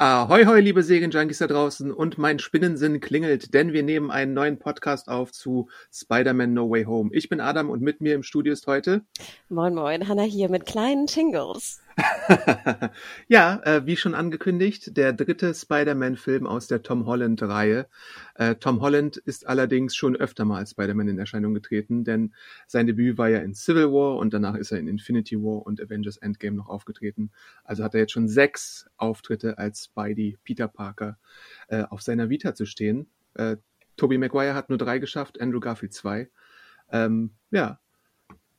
Ahoi, hoi, liebe Serienjunkies da draußen und mein Spinnensinn klingelt, denn wir nehmen einen neuen Podcast auf zu Spider-Man No Way Home. Ich bin Adam und mit mir im Studio ist heute Moin Moin, Hanna hier mit kleinen Tingles. ja, äh, wie schon angekündigt, der dritte Spider-Man-Film aus der Tom Holland-Reihe. Äh, Tom Holland ist allerdings schon öfter mal als Spider-Man in Erscheinung getreten, denn sein Debüt war ja in Civil War und danach ist er in Infinity War und Avengers Endgame noch aufgetreten. Also hat er jetzt schon sechs Auftritte als Spidey Peter Parker äh, auf seiner Vita zu stehen. Äh, Tobey Maguire hat nur drei geschafft, Andrew Garfield zwei. Ähm, ja,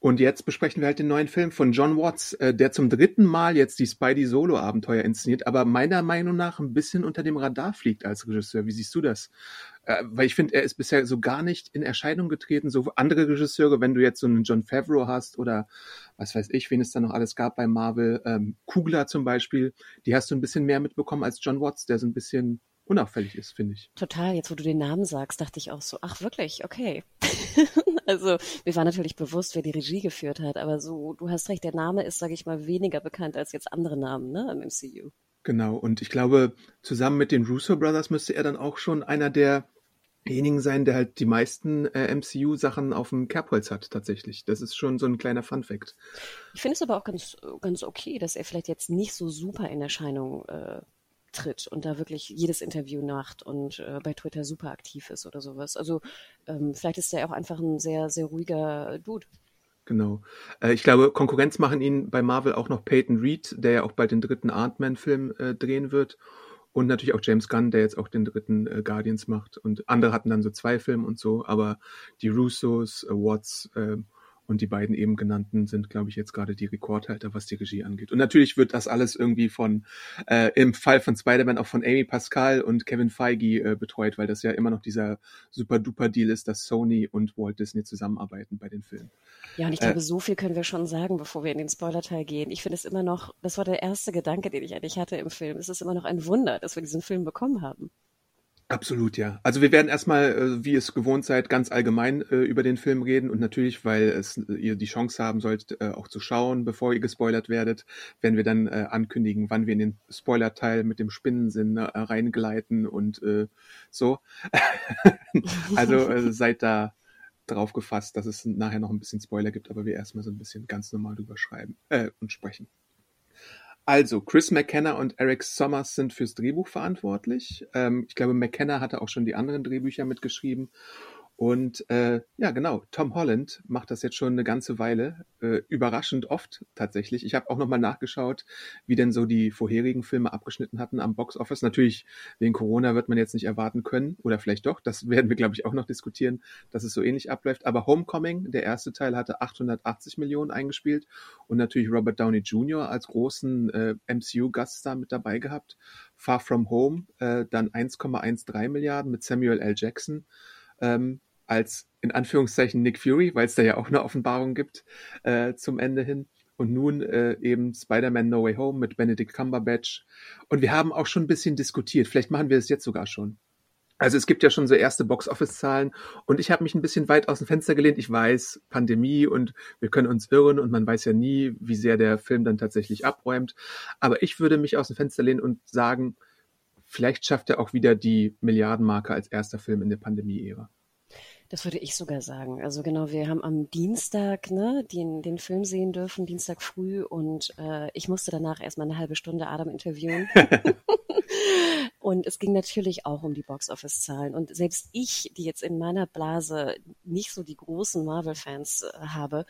und jetzt besprechen wir halt den neuen Film von John Watts, äh, der zum dritten Mal jetzt die Spidey Solo-Abenteuer inszeniert, aber meiner Meinung nach ein bisschen unter dem Radar fliegt als Regisseur. Wie siehst du das? Äh, weil ich finde, er ist bisher so gar nicht in Erscheinung getreten. So andere Regisseure, wenn du jetzt so einen John Favreau hast oder was weiß ich, wen es da noch alles gab bei Marvel, ähm, Kugler zum Beispiel, die hast du ein bisschen mehr mitbekommen als John Watts, der so ein bisschen unauffällig ist, finde ich. Total, jetzt wo du den Namen sagst, dachte ich auch so, ach wirklich, okay. also mir war natürlich bewusst, wer die Regie geführt hat, aber so, du hast recht, der Name ist, sage ich mal, weniger bekannt als jetzt andere Namen ne, im MCU. Genau, und ich glaube, zusammen mit den Russo Brothers müsste er dann auch schon einer derjenigen sein, der halt die meisten äh, MCU-Sachen auf dem Kerbholz hat, tatsächlich. Das ist schon so ein kleiner Fun-Fact. Ich finde es aber auch ganz, ganz okay, dass er vielleicht jetzt nicht so super in Erscheinung äh, tritt und da wirklich jedes Interview macht und äh, bei Twitter super aktiv ist oder sowas. Also ähm, vielleicht ist er auch einfach ein sehr, sehr ruhiger Dude. Genau. Äh, ich glaube, Konkurrenz machen ihn bei Marvel auch noch Peyton Reed, der ja auch bald den dritten Ant-Man-Film äh, drehen wird. Und natürlich auch James Gunn, der jetzt auch den dritten äh, Guardians macht. Und andere hatten dann so zwei Filme und so, aber die Russos, äh, Watts, äh, und die beiden eben genannten sind, glaube ich, jetzt gerade die Rekordhalter, was die Regie angeht. Und natürlich wird das alles irgendwie von, äh, im Fall von Spider-Man auch von Amy Pascal und Kevin Feige äh, betreut, weil das ja immer noch dieser super-duper-Deal ist, dass Sony und Walt Disney zusammenarbeiten bei den Filmen. Ja, und ich glaube, äh, so viel können wir schon sagen, bevor wir in den Spoiler-Teil gehen. Ich finde es immer noch, das war der erste Gedanke, den ich eigentlich hatte im Film. Es ist immer noch ein Wunder, dass wir diesen Film bekommen haben. Absolut, ja. Also wir werden erstmal, äh, wie es gewohnt seid, ganz allgemein äh, über den Film reden und natürlich, weil es, äh, ihr die Chance haben sollt, auch zu schauen, bevor ihr gespoilert werdet, werden wir dann ankündigen, wann wir in den Spoiler-Teil mit dem Spinnensinn reingleiten und so. also seid da drauf gefasst, dass es nachher noch ein bisschen Spoiler gibt, aber wir erstmal so ein bisschen ganz normal drüber schreiben äh, und sprechen. Also, Chris McKenna und Eric Sommers sind fürs Drehbuch verantwortlich. Ähm, ich glaube, McKenna hatte auch schon die anderen Drehbücher mitgeschrieben. Und äh, ja, genau, Tom Holland macht das jetzt schon eine ganze Weile, äh, überraschend oft tatsächlich. Ich habe auch nochmal nachgeschaut, wie denn so die vorherigen Filme abgeschnitten hatten am Box Office. Natürlich, wegen Corona wird man jetzt nicht erwarten können, oder vielleicht doch, das werden wir, glaube ich, auch noch diskutieren, dass es so ähnlich abläuft. Aber Homecoming, der erste Teil, hatte 880 Millionen eingespielt und natürlich Robert Downey Jr. als großen äh, MCU-Gaststar mit dabei gehabt. Far From Home, äh, dann 1,13 Milliarden mit Samuel L. Jackson. Ähm, als in Anführungszeichen Nick Fury, weil es da ja auch eine Offenbarung gibt äh, zum Ende hin. Und nun äh, eben Spider-Man No Way Home mit Benedict Cumberbatch. Und wir haben auch schon ein bisschen diskutiert. Vielleicht machen wir es jetzt sogar schon. Also es gibt ja schon so erste Box-Office-Zahlen und ich habe mich ein bisschen weit aus dem Fenster gelehnt. Ich weiß, Pandemie und wir können uns irren und man weiß ja nie, wie sehr der Film dann tatsächlich abräumt. Aber ich würde mich aus dem Fenster lehnen und sagen, vielleicht schafft er auch wieder die Milliardenmarke als erster Film in der Pandemie-Ära. Das würde ich sogar sagen. Also genau, wir haben am Dienstag ne, den, den Film sehen dürfen, Dienstag früh, und äh, ich musste danach erstmal eine halbe Stunde Adam interviewen. und es ging natürlich auch um die Box-Office-Zahlen. Und selbst ich, die jetzt in meiner Blase nicht so die großen Marvel-Fans äh, habe,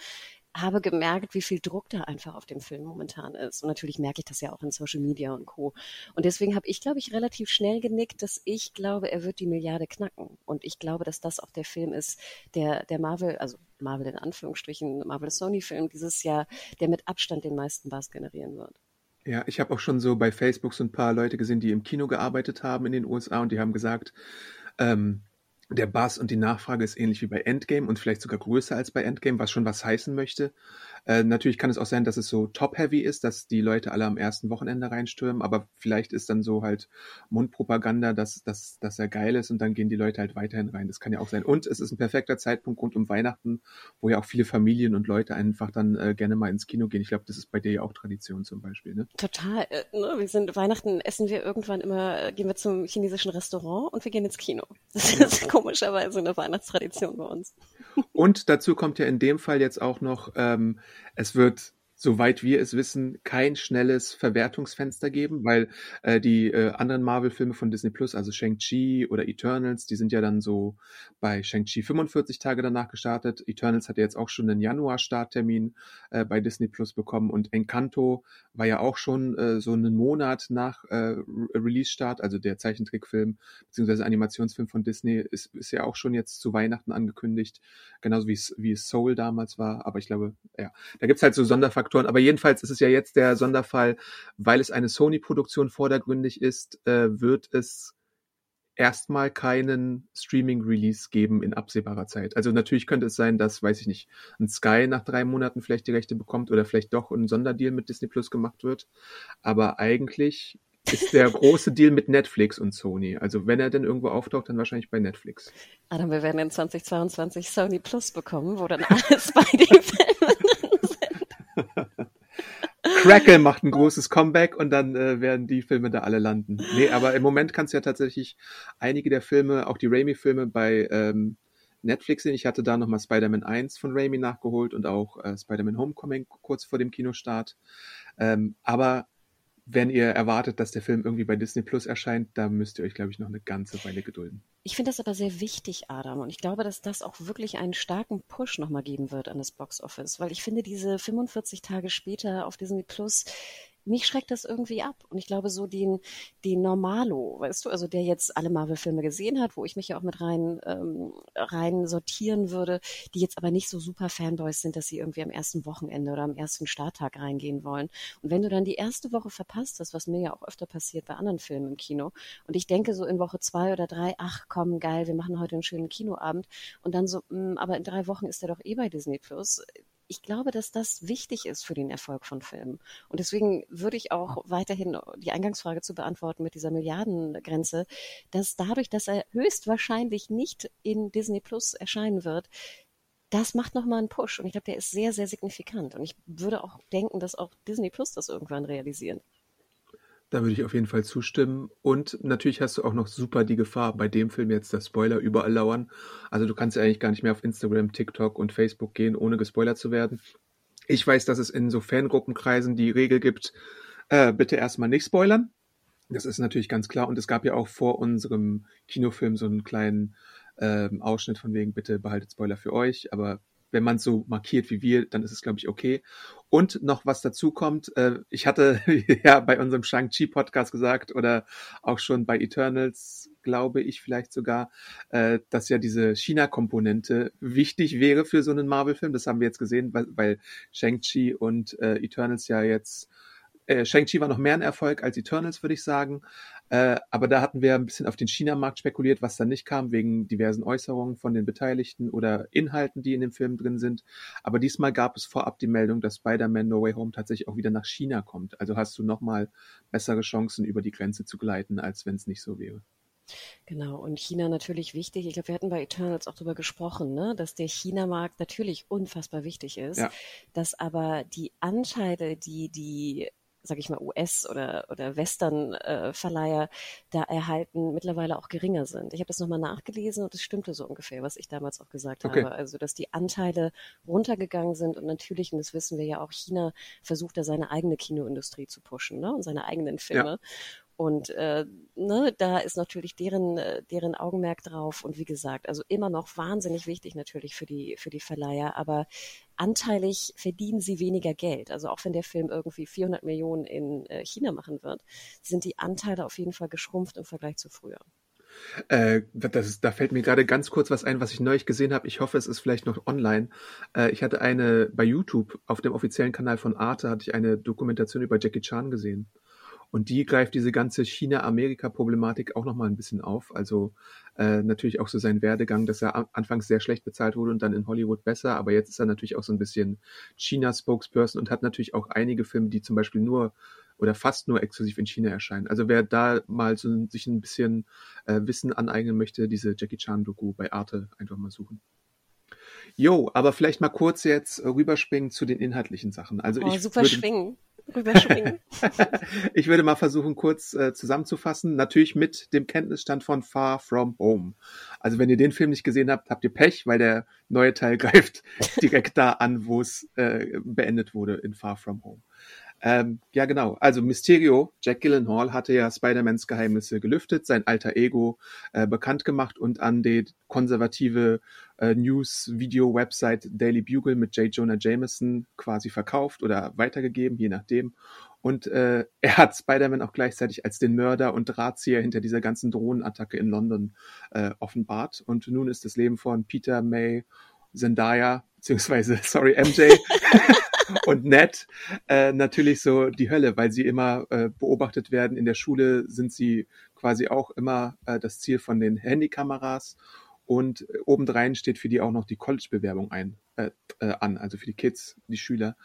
habe gemerkt, wie viel Druck da einfach auf dem Film momentan ist. Und natürlich merke ich das ja auch in Social Media und Co. Und deswegen habe ich, glaube ich, relativ schnell genickt, dass ich glaube, er wird die Milliarde knacken. Und ich glaube, dass das auch der Film ist, der, der Marvel, also Marvel in Anführungsstrichen, Marvel Sony Film dieses Jahr, der mit Abstand den meisten Bass generieren wird. Ja, ich habe auch schon so bei Facebook so ein paar Leute gesehen, die im Kino gearbeitet haben in den USA und die haben gesagt, ähm, der Bass und die Nachfrage ist ähnlich wie bei Endgame und vielleicht sogar größer als bei Endgame, was schon was heißen möchte. Äh, natürlich kann es auch sein, dass es so top-heavy ist, dass die Leute alle am ersten Wochenende reinstürmen, aber vielleicht ist dann so halt Mundpropaganda, dass, dass, dass er geil ist und dann gehen die Leute halt weiterhin rein. Das kann ja auch sein. Und es ist ein perfekter Zeitpunkt rund um Weihnachten, wo ja auch viele Familien und Leute einfach dann äh, gerne mal ins Kino gehen. Ich glaube, das ist bei dir ja auch Tradition zum Beispiel, ne? Total. Äh, ne? Wir sind Weihnachten essen wir irgendwann immer, äh, gehen wir zum chinesischen Restaurant und wir gehen ins Kino. Das ist komischerweise eine Weihnachtstradition bei uns. Und dazu kommt ja in dem Fall jetzt auch noch ähm, es wird soweit wir es wissen, kein schnelles Verwertungsfenster geben, weil äh, die äh, anderen Marvel-Filme von Disney Plus, also Shang-Chi oder Eternals, die sind ja dann so bei Shang-Chi 45 Tage danach gestartet. Eternals hat ja jetzt auch schon einen Januar-Starttermin äh, bei Disney Plus bekommen und Encanto war ja auch schon äh, so einen Monat nach äh, Release-Start, also der Zeichentrickfilm beziehungsweise Animationsfilm von Disney ist, ist ja auch schon jetzt zu Weihnachten angekündigt, genauso wie es wie Soul damals war. Aber ich glaube, ja, da gibt's halt so Sonderfaktoren Faktoren. Aber jedenfalls ist es ja jetzt der Sonderfall, weil es eine Sony-Produktion vordergründig ist, äh, wird es erstmal keinen Streaming-Release geben in absehbarer Zeit. Also natürlich könnte es sein, dass, weiß ich nicht, ein Sky nach drei Monaten vielleicht die Rechte bekommt oder vielleicht doch ein Sonderdeal mit Disney Plus gemacht wird. Aber eigentlich ist der große Deal mit Netflix und Sony. Also wenn er denn irgendwo auftaucht, dann wahrscheinlich bei Netflix. Adam, wir werden in 2022 Sony Plus bekommen, wo dann alles bei den Filmen Crackle macht ein großes Comeback und dann äh, werden die Filme da alle landen. Nee, aber im Moment kannst du ja tatsächlich einige der Filme, auch die Raimi-Filme bei ähm, Netflix sehen. Ich hatte da nochmal Spider-Man 1 von Raimi nachgeholt und auch äh, Spider-Man Homecoming kurz vor dem Kinostart. Ähm, aber wenn ihr erwartet, dass der Film irgendwie bei Disney Plus erscheint, da müsst ihr euch, glaube ich, noch eine ganze Weile gedulden. Ich finde das aber sehr wichtig, Adam. Und ich glaube, dass das auch wirklich einen starken Push nochmal geben wird an das Box Office. Weil ich finde, diese 45 Tage später auf Disney Plus, mich schreckt das irgendwie ab. Und ich glaube, so den, den Normalo, weißt du, also der jetzt alle Marvel-Filme gesehen hat, wo ich mich ja auch mit rein, ähm, rein sortieren würde, die jetzt aber nicht so super Fanboys sind, dass sie irgendwie am ersten Wochenende oder am ersten Starttag reingehen wollen. Und wenn du dann die erste Woche verpasst hast, was mir ja auch öfter passiert bei anderen Filmen im Kino, und ich denke so in Woche zwei oder drei, ach komm, geil, wir machen heute einen schönen Kinoabend, und dann so, mh, mm, aber in drei Wochen ist er doch eh bei Disney Plus ich glaube, dass das wichtig ist für den Erfolg von Filmen. Und deswegen würde ich auch weiterhin die Eingangsfrage zu beantworten mit dieser Milliardengrenze, dass dadurch, dass er höchstwahrscheinlich nicht in Disney Plus erscheinen wird, das macht nochmal einen Push. Und ich glaube, der ist sehr, sehr signifikant. Und ich würde auch denken, dass auch Disney Plus das irgendwann realisieren. Da würde ich auf jeden Fall zustimmen. Und natürlich hast du auch noch super die Gefahr, bei dem Film jetzt, dass Spoiler überall lauern. Also du kannst ja eigentlich gar nicht mehr auf Instagram, TikTok und Facebook gehen, ohne gespoilert zu werden. Ich weiß, dass es in so Fangruppenkreisen die Regel gibt, äh, bitte erstmal nicht spoilern. Das ist natürlich ganz klar. Und es gab ja auch vor unserem Kinofilm so einen kleinen ähm, Ausschnitt von wegen, bitte behaltet Spoiler für euch. Aber wenn man es so markiert wie wir, dann ist es, glaube ich, okay. Und noch was dazu kommt, äh, ich hatte ja bei unserem Shang-Chi-Podcast gesagt oder auch schon bei Eternals, glaube ich vielleicht sogar, äh, dass ja diese China-Komponente wichtig wäre für so einen Marvel-Film. Das haben wir jetzt gesehen, weil, weil Shang-Chi und äh, Eternals ja jetzt äh, Shang-Chi war noch mehr ein Erfolg als Eternals, würde ich sagen. Äh, aber da hatten wir ein bisschen auf den China-Markt spekuliert, was da nicht kam, wegen diversen Äußerungen von den Beteiligten oder Inhalten, die in dem Film drin sind. Aber diesmal gab es vorab die Meldung, dass Spider-Man No Way Home tatsächlich auch wieder nach China kommt. Also hast du nochmal bessere Chancen, über die Grenze zu gleiten, als wenn es nicht so wäre. Genau, und China natürlich wichtig. Ich glaube, wir hatten bei Eternals auch darüber gesprochen, ne, dass der China-Markt natürlich unfassbar wichtig ist, ja. dass aber die Anteile, die die sag ich mal, US- oder, oder Western-Verleiher äh, da erhalten, mittlerweile auch geringer sind. Ich habe das nochmal nachgelesen und es stimmte so ungefähr, was ich damals auch gesagt okay. habe. Also, dass die Anteile runtergegangen sind und natürlich, und das wissen wir ja auch, China versucht da seine eigene Kinoindustrie zu pushen ne? und seine eigenen Filme. Ja. Und äh, ne, da ist natürlich deren, äh, deren Augenmerk drauf. Und wie gesagt, also immer noch wahnsinnig wichtig natürlich für die, für die Verleiher, aber anteilig verdienen sie weniger Geld. Also auch wenn der Film irgendwie 400 Millionen in äh, China machen wird, sind die Anteile auf jeden Fall geschrumpft im Vergleich zu früher. Äh, ist, da fällt mir gerade ganz kurz was ein, was ich neulich gesehen habe. Ich hoffe, es ist vielleicht noch online. Äh, ich hatte eine bei YouTube auf dem offiziellen Kanal von Arte hatte ich eine Dokumentation über Jackie Chan gesehen. Und die greift diese ganze China-Amerika-Problematik auch nochmal ein bisschen auf. Also äh, natürlich auch so sein Werdegang, dass er anfangs sehr schlecht bezahlt wurde und dann in Hollywood besser. Aber jetzt ist er natürlich auch so ein bisschen China-Spokesperson und hat natürlich auch einige Filme, die zum Beispiel nur oder fast nur exklusiv in China erscheinen. Also wer da mal so sich ein bisschen äh, Wissen aneignen möchte, diese Jackie Chan-Doku bei Arte einfach mal suchen. Jo, aber vielleicht mal kurz jetzt rüberspringen zu den inhaltlichen Sachen. Also oh, ich super würde, schwingen rüberschwingen. ich würde mal versuchen, kurz äh, zusammenzufassen. Natürlich mit dem Kenntnisstand von Far From Home. Also wenn ihr den Film nicht gesehen habt, habt ihr Pech, weil der neue Teil greift direkt da an, wo es äh, beendet wurde in Far From Home. Ähm, ja, genau. Also Mysterio, Jack Gillenhall, hatte ja Spider-Mans Geheimnisse gelüftet, sein alter Ego äh, bekannt gemacht und an die konservative äh, News-Video-Website Daily Bugle mit J. Jonah Jameson quasi verkauft oder weitergegeben, je nachdem. Und äh, er hat Spider-Man auch gleichzeitig als den Mörder und Drahtzieher hinter dieser ganzen Drohnenattacke in London äh, offenbart. Und nun ist das Leben von Peter May Zendaya, beziehungsweise, sorry, MJ, und Ned äh, natürlich so die Hölle, weil sie immer äh, beobachtet werden. In der Schule sind sie quasi auch immer äh, das Ziel von den Handykameras und obendrein steht für die auch noch die College-Bewerbung ein, äh, äh, an, also für die Kids, die Schüler.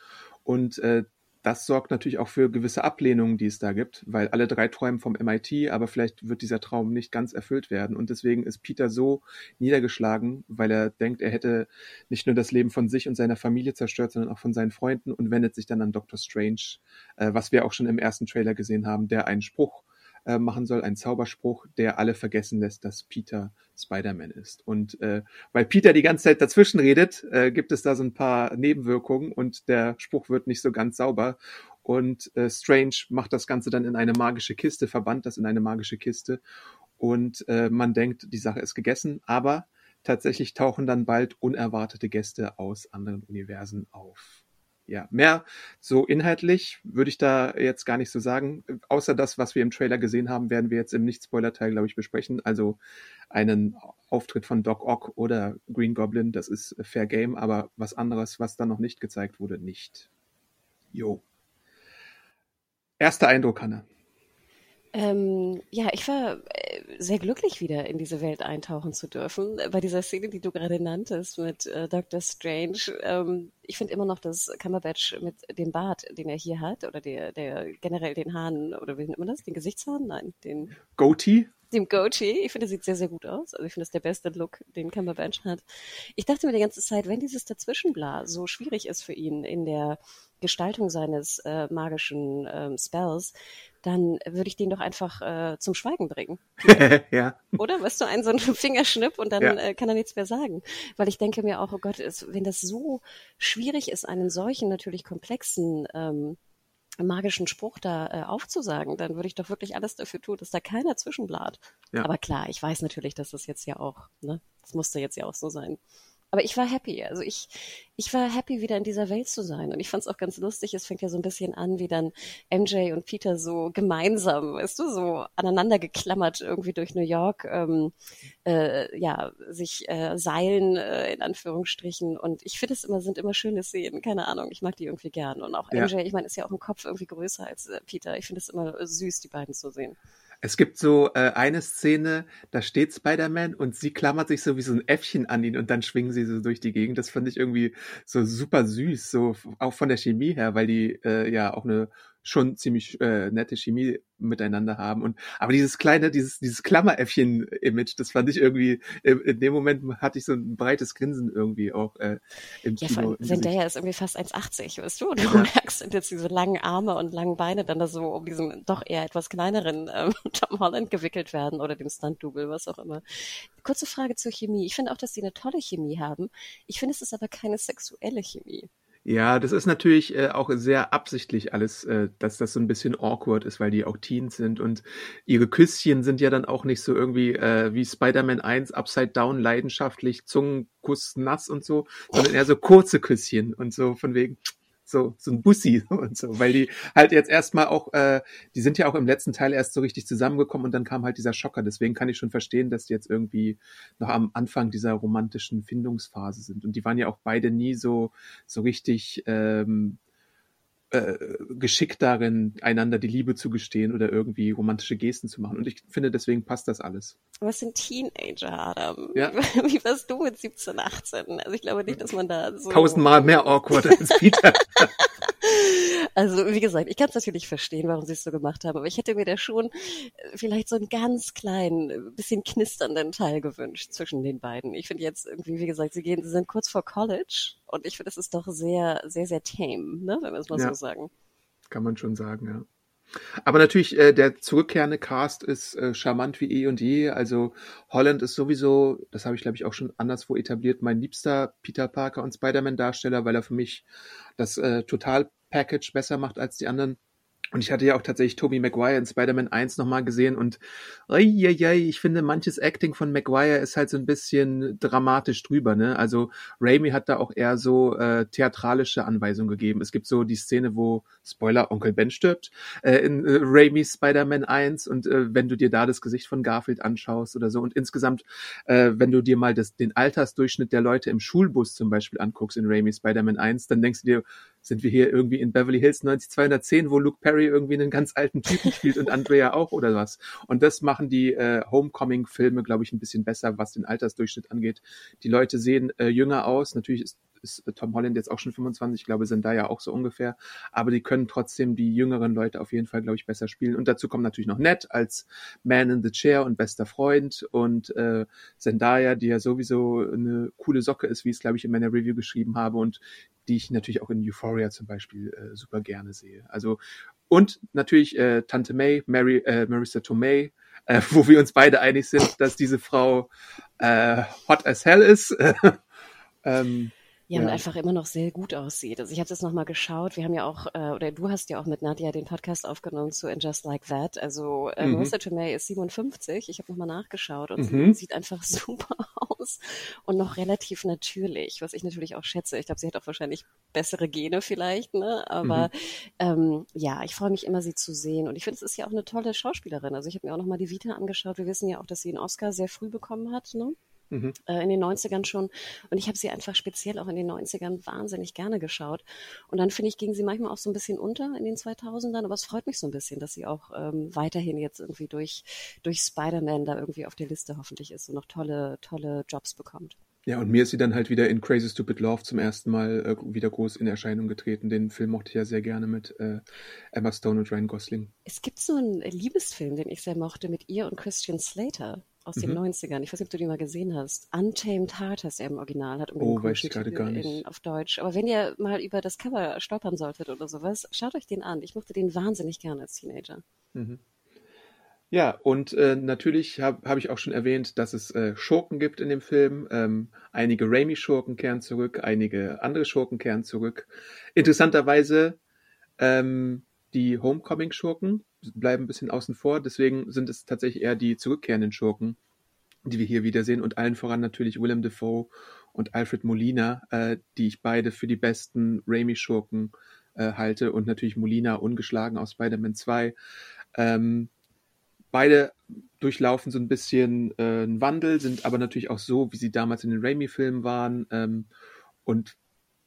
Und äh, das sorgt natürlich auch für gewisse Ablehnungen, die es da gibt, weil alle drei träumen vom MIT, aber vielleicht wird dieser Traum nicht ganz erfüllt werden. Und deswegen ist Peter so niedergeschlagen, weil er denkt, er hätte nicht nur das Leben von sich und seiner Familie zerstört, sondern auch von seinen Freunden und wendet sich dann an Dr. Strange, äh, was wir auch schon im ersten Trailer gesehen haben, der einen Spruch äh, machen soll, ein Zauberspruch, der alle vergessen lässt, dass Peter Spider-Man ist. Und äh, weil Peter die ganze Zeit dazwischen redet, äh, gibt es da so ein paar Nebenwirkungen und der Spruch wird nicht so ganz sauber. Und äh, Strange macht das Ganze dann in eine magische Kiste, verbannt das in eine magische Kiste. Und äh, man denkt, die Sache ist gegessen, aber tatsächlich tauchen dann bald unerwartete Gäste aus anderen Universen auf ja, mehr so inhaltlich würde ich da jetzt gar nicht so sagen. Außer das, was wir im Trailer gesehen haben, werden wir jetzt im Nicht-Spoiler-Teil, glaube ich, besprechen. Also einen Auftritt von Doc Ock oder Green Goblin, das ist Fair Game, aber was anderes, was da noch nicht gezeigt wurde, nicht. Jo. Erster Eindruck, Hanna. Ähm, ja, ich war äh, sehr glücklich, wieder in diese Welt eintauchen zu dürfen. Bei dieser Szene, die du gerade nanntest mit äh, Dr. Strange. Ähm, ich finde immer noch das Cumberbatch mit dem Bart, den er hier hat, oder der, der generell den Haaren, oder wie nennt man das? Den Gesichtshahn? Nein, den. Goatee? Dem Goatee. Ich finde, er sieht sehr, sehr gut aus. Also ich finde, das ist der beste Look, den Cumberbatch hat. Ich dachte mir die ganze Zeit, wenn dieses Dazwischenbla so schwierig ist für ihn in der Gestaltung seines äh, magischen ähm, Spells, dann würde ich den doch einfach äh, zum Schweigen bringen. ja. Oder? Weißt du, einen so einen Fingerschnipp und dann ja. äh, kann er nichts mehr sagen. Weil ich denke mir auch, oh Gott, es, wenn das so schwierig ist, einen solchen natürlich komplexen ähm, magischen Spruch da äh, aufzusagen, dann würde ich doch wirklich alles dafür tun, dass da keiner zwischenblat. Ja. Aber klar, ich weiß natürlich, dass das jetzt ja auch, ne, das musste jetzt ja auch so sein. Aber ich war happy. Also ich, ich war happy, wieder in dieser Welt zu sein. Und ich fand es auch ganz lustig. Es fängt ja so ein bisschen an, wie dann MJ und Peter so gemeinsam, weißt du, so aneinander geklammert irgendwie durch New York, ähm, äh, ja, sich äh, seilen, äh, in Anführungsstrichen. Und ich finde es immer, sind immer schöne Szenen. Keine Ahnung, ich mag die irgendwie gern. Und auch ja. MJ, ich meine, ist ja auch im Kopf irgendwie größer als äh, Peter. Ich finde es immer süß, die beiden zu sehen. Es gibt so äh, eine Szene, da steht Spider-Man und sie klammert sich so wie so ein Äffchen an ihn und dann schwingen sie so durch die Gegend. Das fand ich irgendwie so super süß, so auch von der Chemie her, weil die äh, ja auch eine schon ziemlich äh, nette Chemie miteinander haben. Und aber dieses kleine, dieses dieses Klammeräffchen-Image, das fand ich irgendwie in, in, dem Moment hatte ich so ein breites Grinsen irgendwie auch äh, im ja, Kino. Zendaya ist irgendwie fast 1,80, weißt du? Und du ja. merkst sind jetzt diese langen Arme und langen Beine dann da so um diesen doch eher etwas kleineren ähm, Tom Holland gewickelt werden oder dem Stunt-Double, was auch immer. Kurze Frage zur Chemie. Ich finde auch, dass sie eine tolle Chemie haben. Ich finde, es ist aber keine sexuelle Chemie. Ja, das ist natürlich äh, auch sehr absichtlich alles, äh, dass das so ein bisschen awkward ist, weil die auch Teens sind und ihre Küsschen sind ja dann auch nicht so irgendwie äh, wie Spider-Man 1 Upside Down leidenschaftlich, Zungenkuss nass und so, sondern eher so kurze Küsschen und so von wegen so, so ein Bussi und so, weil die halt jetzt erstmal auch, äh, die sind ja auch im letzten Teil erst so richtig zusammengekommen und dann kam halt dieser Schocker. Deswegen kann ich schon verstehen, dass die jetzt irgendwie noch am Anfang dieser romantischen Findungsphase sind. Und die waren ja auch beide nie so, so richtig ähm, äh, geschickt darin, einander die Liebe zu gestehen oder irgendwie romantische Gesten zu machen. Und ich finde, deswegen passt das alles. Was sind Teenager, Adam? Ja. Wie warst du mit 17, 18? Also ich glaube nicht, dass man da so... Tausendmal mehr awkward als Peter. Also wie gesagt, ich kann es natürlich verstehen, warum sie es so gemacht haben, aber ich hätte mir da schon äh, vielleicht so einen ganz kleinen, äh, bisschen knisternden Teil gewünscht zwischen den beiden. Ich finde jetzt irgendwie, wie gesagt, sie gehen, sie sind kurz vor College und ich finde, es ist doch sehr, sehr, sehr tame, ne, wenn wir es mal ja. so sagen. Kann man schon sagen, ja. Aber natürlich, äh, der zurückkehrende Cast ist äh, charmant wie eh und je. Also Holland ist sowieso, das habe ich glaube ich auch schon anderswo etabliert, mein liebster Peter Parker und Spider-Man-Darsteller, weil er für mich das äh, total Package besser macht als die anderen. Und ich hatte ja auch tatsächlich Tobey Maguire in Spider-Man 1 nochmal gesehen und oi, ich finde, manches Acting von Maguire ist halt so ein bisschen dramatisch drüber, ne? Also Raimi hat da auch eher so äh, theatralische Anweisungen gegeben. Es gibt so die Szene, wo, Spoiler, Onkel Ben stirbt, äh, in äh, Raimis Spider-Man 1 und äh, wenn du dir da das Gesicht von Garfield anschaust oder so und insgesamt, äh, wenn du dir mal das, den Altersdurchschnitt der Leute im Schulbus zum Beispiel anguckst in Raimi Spider-Man 1, dann denkst du dir, sind wir hier irgendwie in Beverly Hills 90210, wo Luke Perry irgendwie einen ganz alten Typen spielt und Andrea auch oder was. Und das machen die äh, Homecoming-Filme, glaube ich, ein bisschen besser, was den Altersdurchschnitt angeht. Die Leute sehen äh, jünger aus. Natürlich ist ist Tom Holland jetzt auch schon 25, ich glaube, sind da ja auch so ungefähr. Aber die können trotzdem die jüngeren Leute auf jeden Fall, glaube ich, besser spielen. Und dazu kommt natürlich noch Ned als Man in the Chair und bester Freund und äh, Zendaya, die ja sowieso eine coole Socke ist, wie ich es, glaube ich, in meiner Review geschrieben habe und die ich natürlich auch in Euphoria zum Beispiel äh, super gerne sehe. Also und natürlich äh, Tante May, Mary, äh, Marissa Tomei, äh, wo wir uns beide einig sind, dass diese Frau äh, hot as hell ist. ähm, ja, und einfach immer noch sehr gut aussieht. Also ich habe jetzt nochmal geschaut. Wir haben ja auch, äh, oder du hast ja auch mit Nadja den Podcast aufgenommen zu And Just Like That. Also äh, mhm. Marissa Tomei ist 57. Ich habe nochmal nachgeschaut und mhm. sie sieht einfach super aus und noch relativ natürlich, was ich natürlich auch schätze. Ich glaube, sie hat auch wahrscheinlich bessere Gene vielleicht, ne? Aber mhm. ähm, ja, ich freue mich immer, sie zu sehen. Und ich finde, es ist ja auch eine tolle Schauspielerin. Also ich habe mir auch nochmal die Vita angeschaut. Wir wissen ja auch, dass sie einen Oscar sehr früh bekommen hat, ne? Mhm. äh, in den 90ern schon. Und ich habe sie einfach speziell auch in den 90ern wahnsinnig gerne geschaut. Und dann finde ich, ging sie manchmal auch so ein bisschen unter in den 2000ern. Aber es freut mich so ein bisschen, dass sie auch ähm, weiterhin jetzt irgendwie durch, durch Spider-Man da irgendwie auf der Liste hoffentlich ist und noch tolle, tolle Jobs bekommt. Ja, und mir ist sie dann halt wieder in Crazy Stupid Love zum ersten Mal äh, wieder groß in Erscheinung getreten. Den Film mochte ich ja sehr gerne mit äh, Emma Stone und Ryan Gosling. Es gibt so einen Liebesfilm, den ich sehr mochte, mit ihr und Christian Slater aus den mhm. 90ern. Ich weiß nicht, ob du den mal gesehen hast. Untamed Heart heißt er im Original. Hat oh, weiß ich gerade gar nicht. In, auf Deutsch. Aber wenn ihr mal über das Cover stolpern solltet oder sowas, schaut euch den an. Ich mochte den wahnsinnig gerne als Teenager. Mhm. Ja, und äh, natürlich habe hab ich auch schon erwähnt, dass es äh, Schurken gibt in dem Film. Ähm, einige Raimi-Schurken kehren zurück, einige andere Schurken kehren zurück. Interessanterweise ähm, die Homecoming-Schurken bleiben ein bisschen außen vor. Deswegen sind es tatsächlich eher die zurückkehrenden Schurken, die wir hier wiedersehen. Und allen voran natürlich Willem Dafoe und Alfred Molina, äh, die ich beide für die besten Raimi-Schurken äh, halte. Und natürlich Molina ungeschlagen aus Spider-Man 2. Ähm, beide durchlaufen so ein bisschen äh, einen Wandel, sind aber natürlich auch so, wie sie damals in den Raimi-Filmen waren. Ähm, und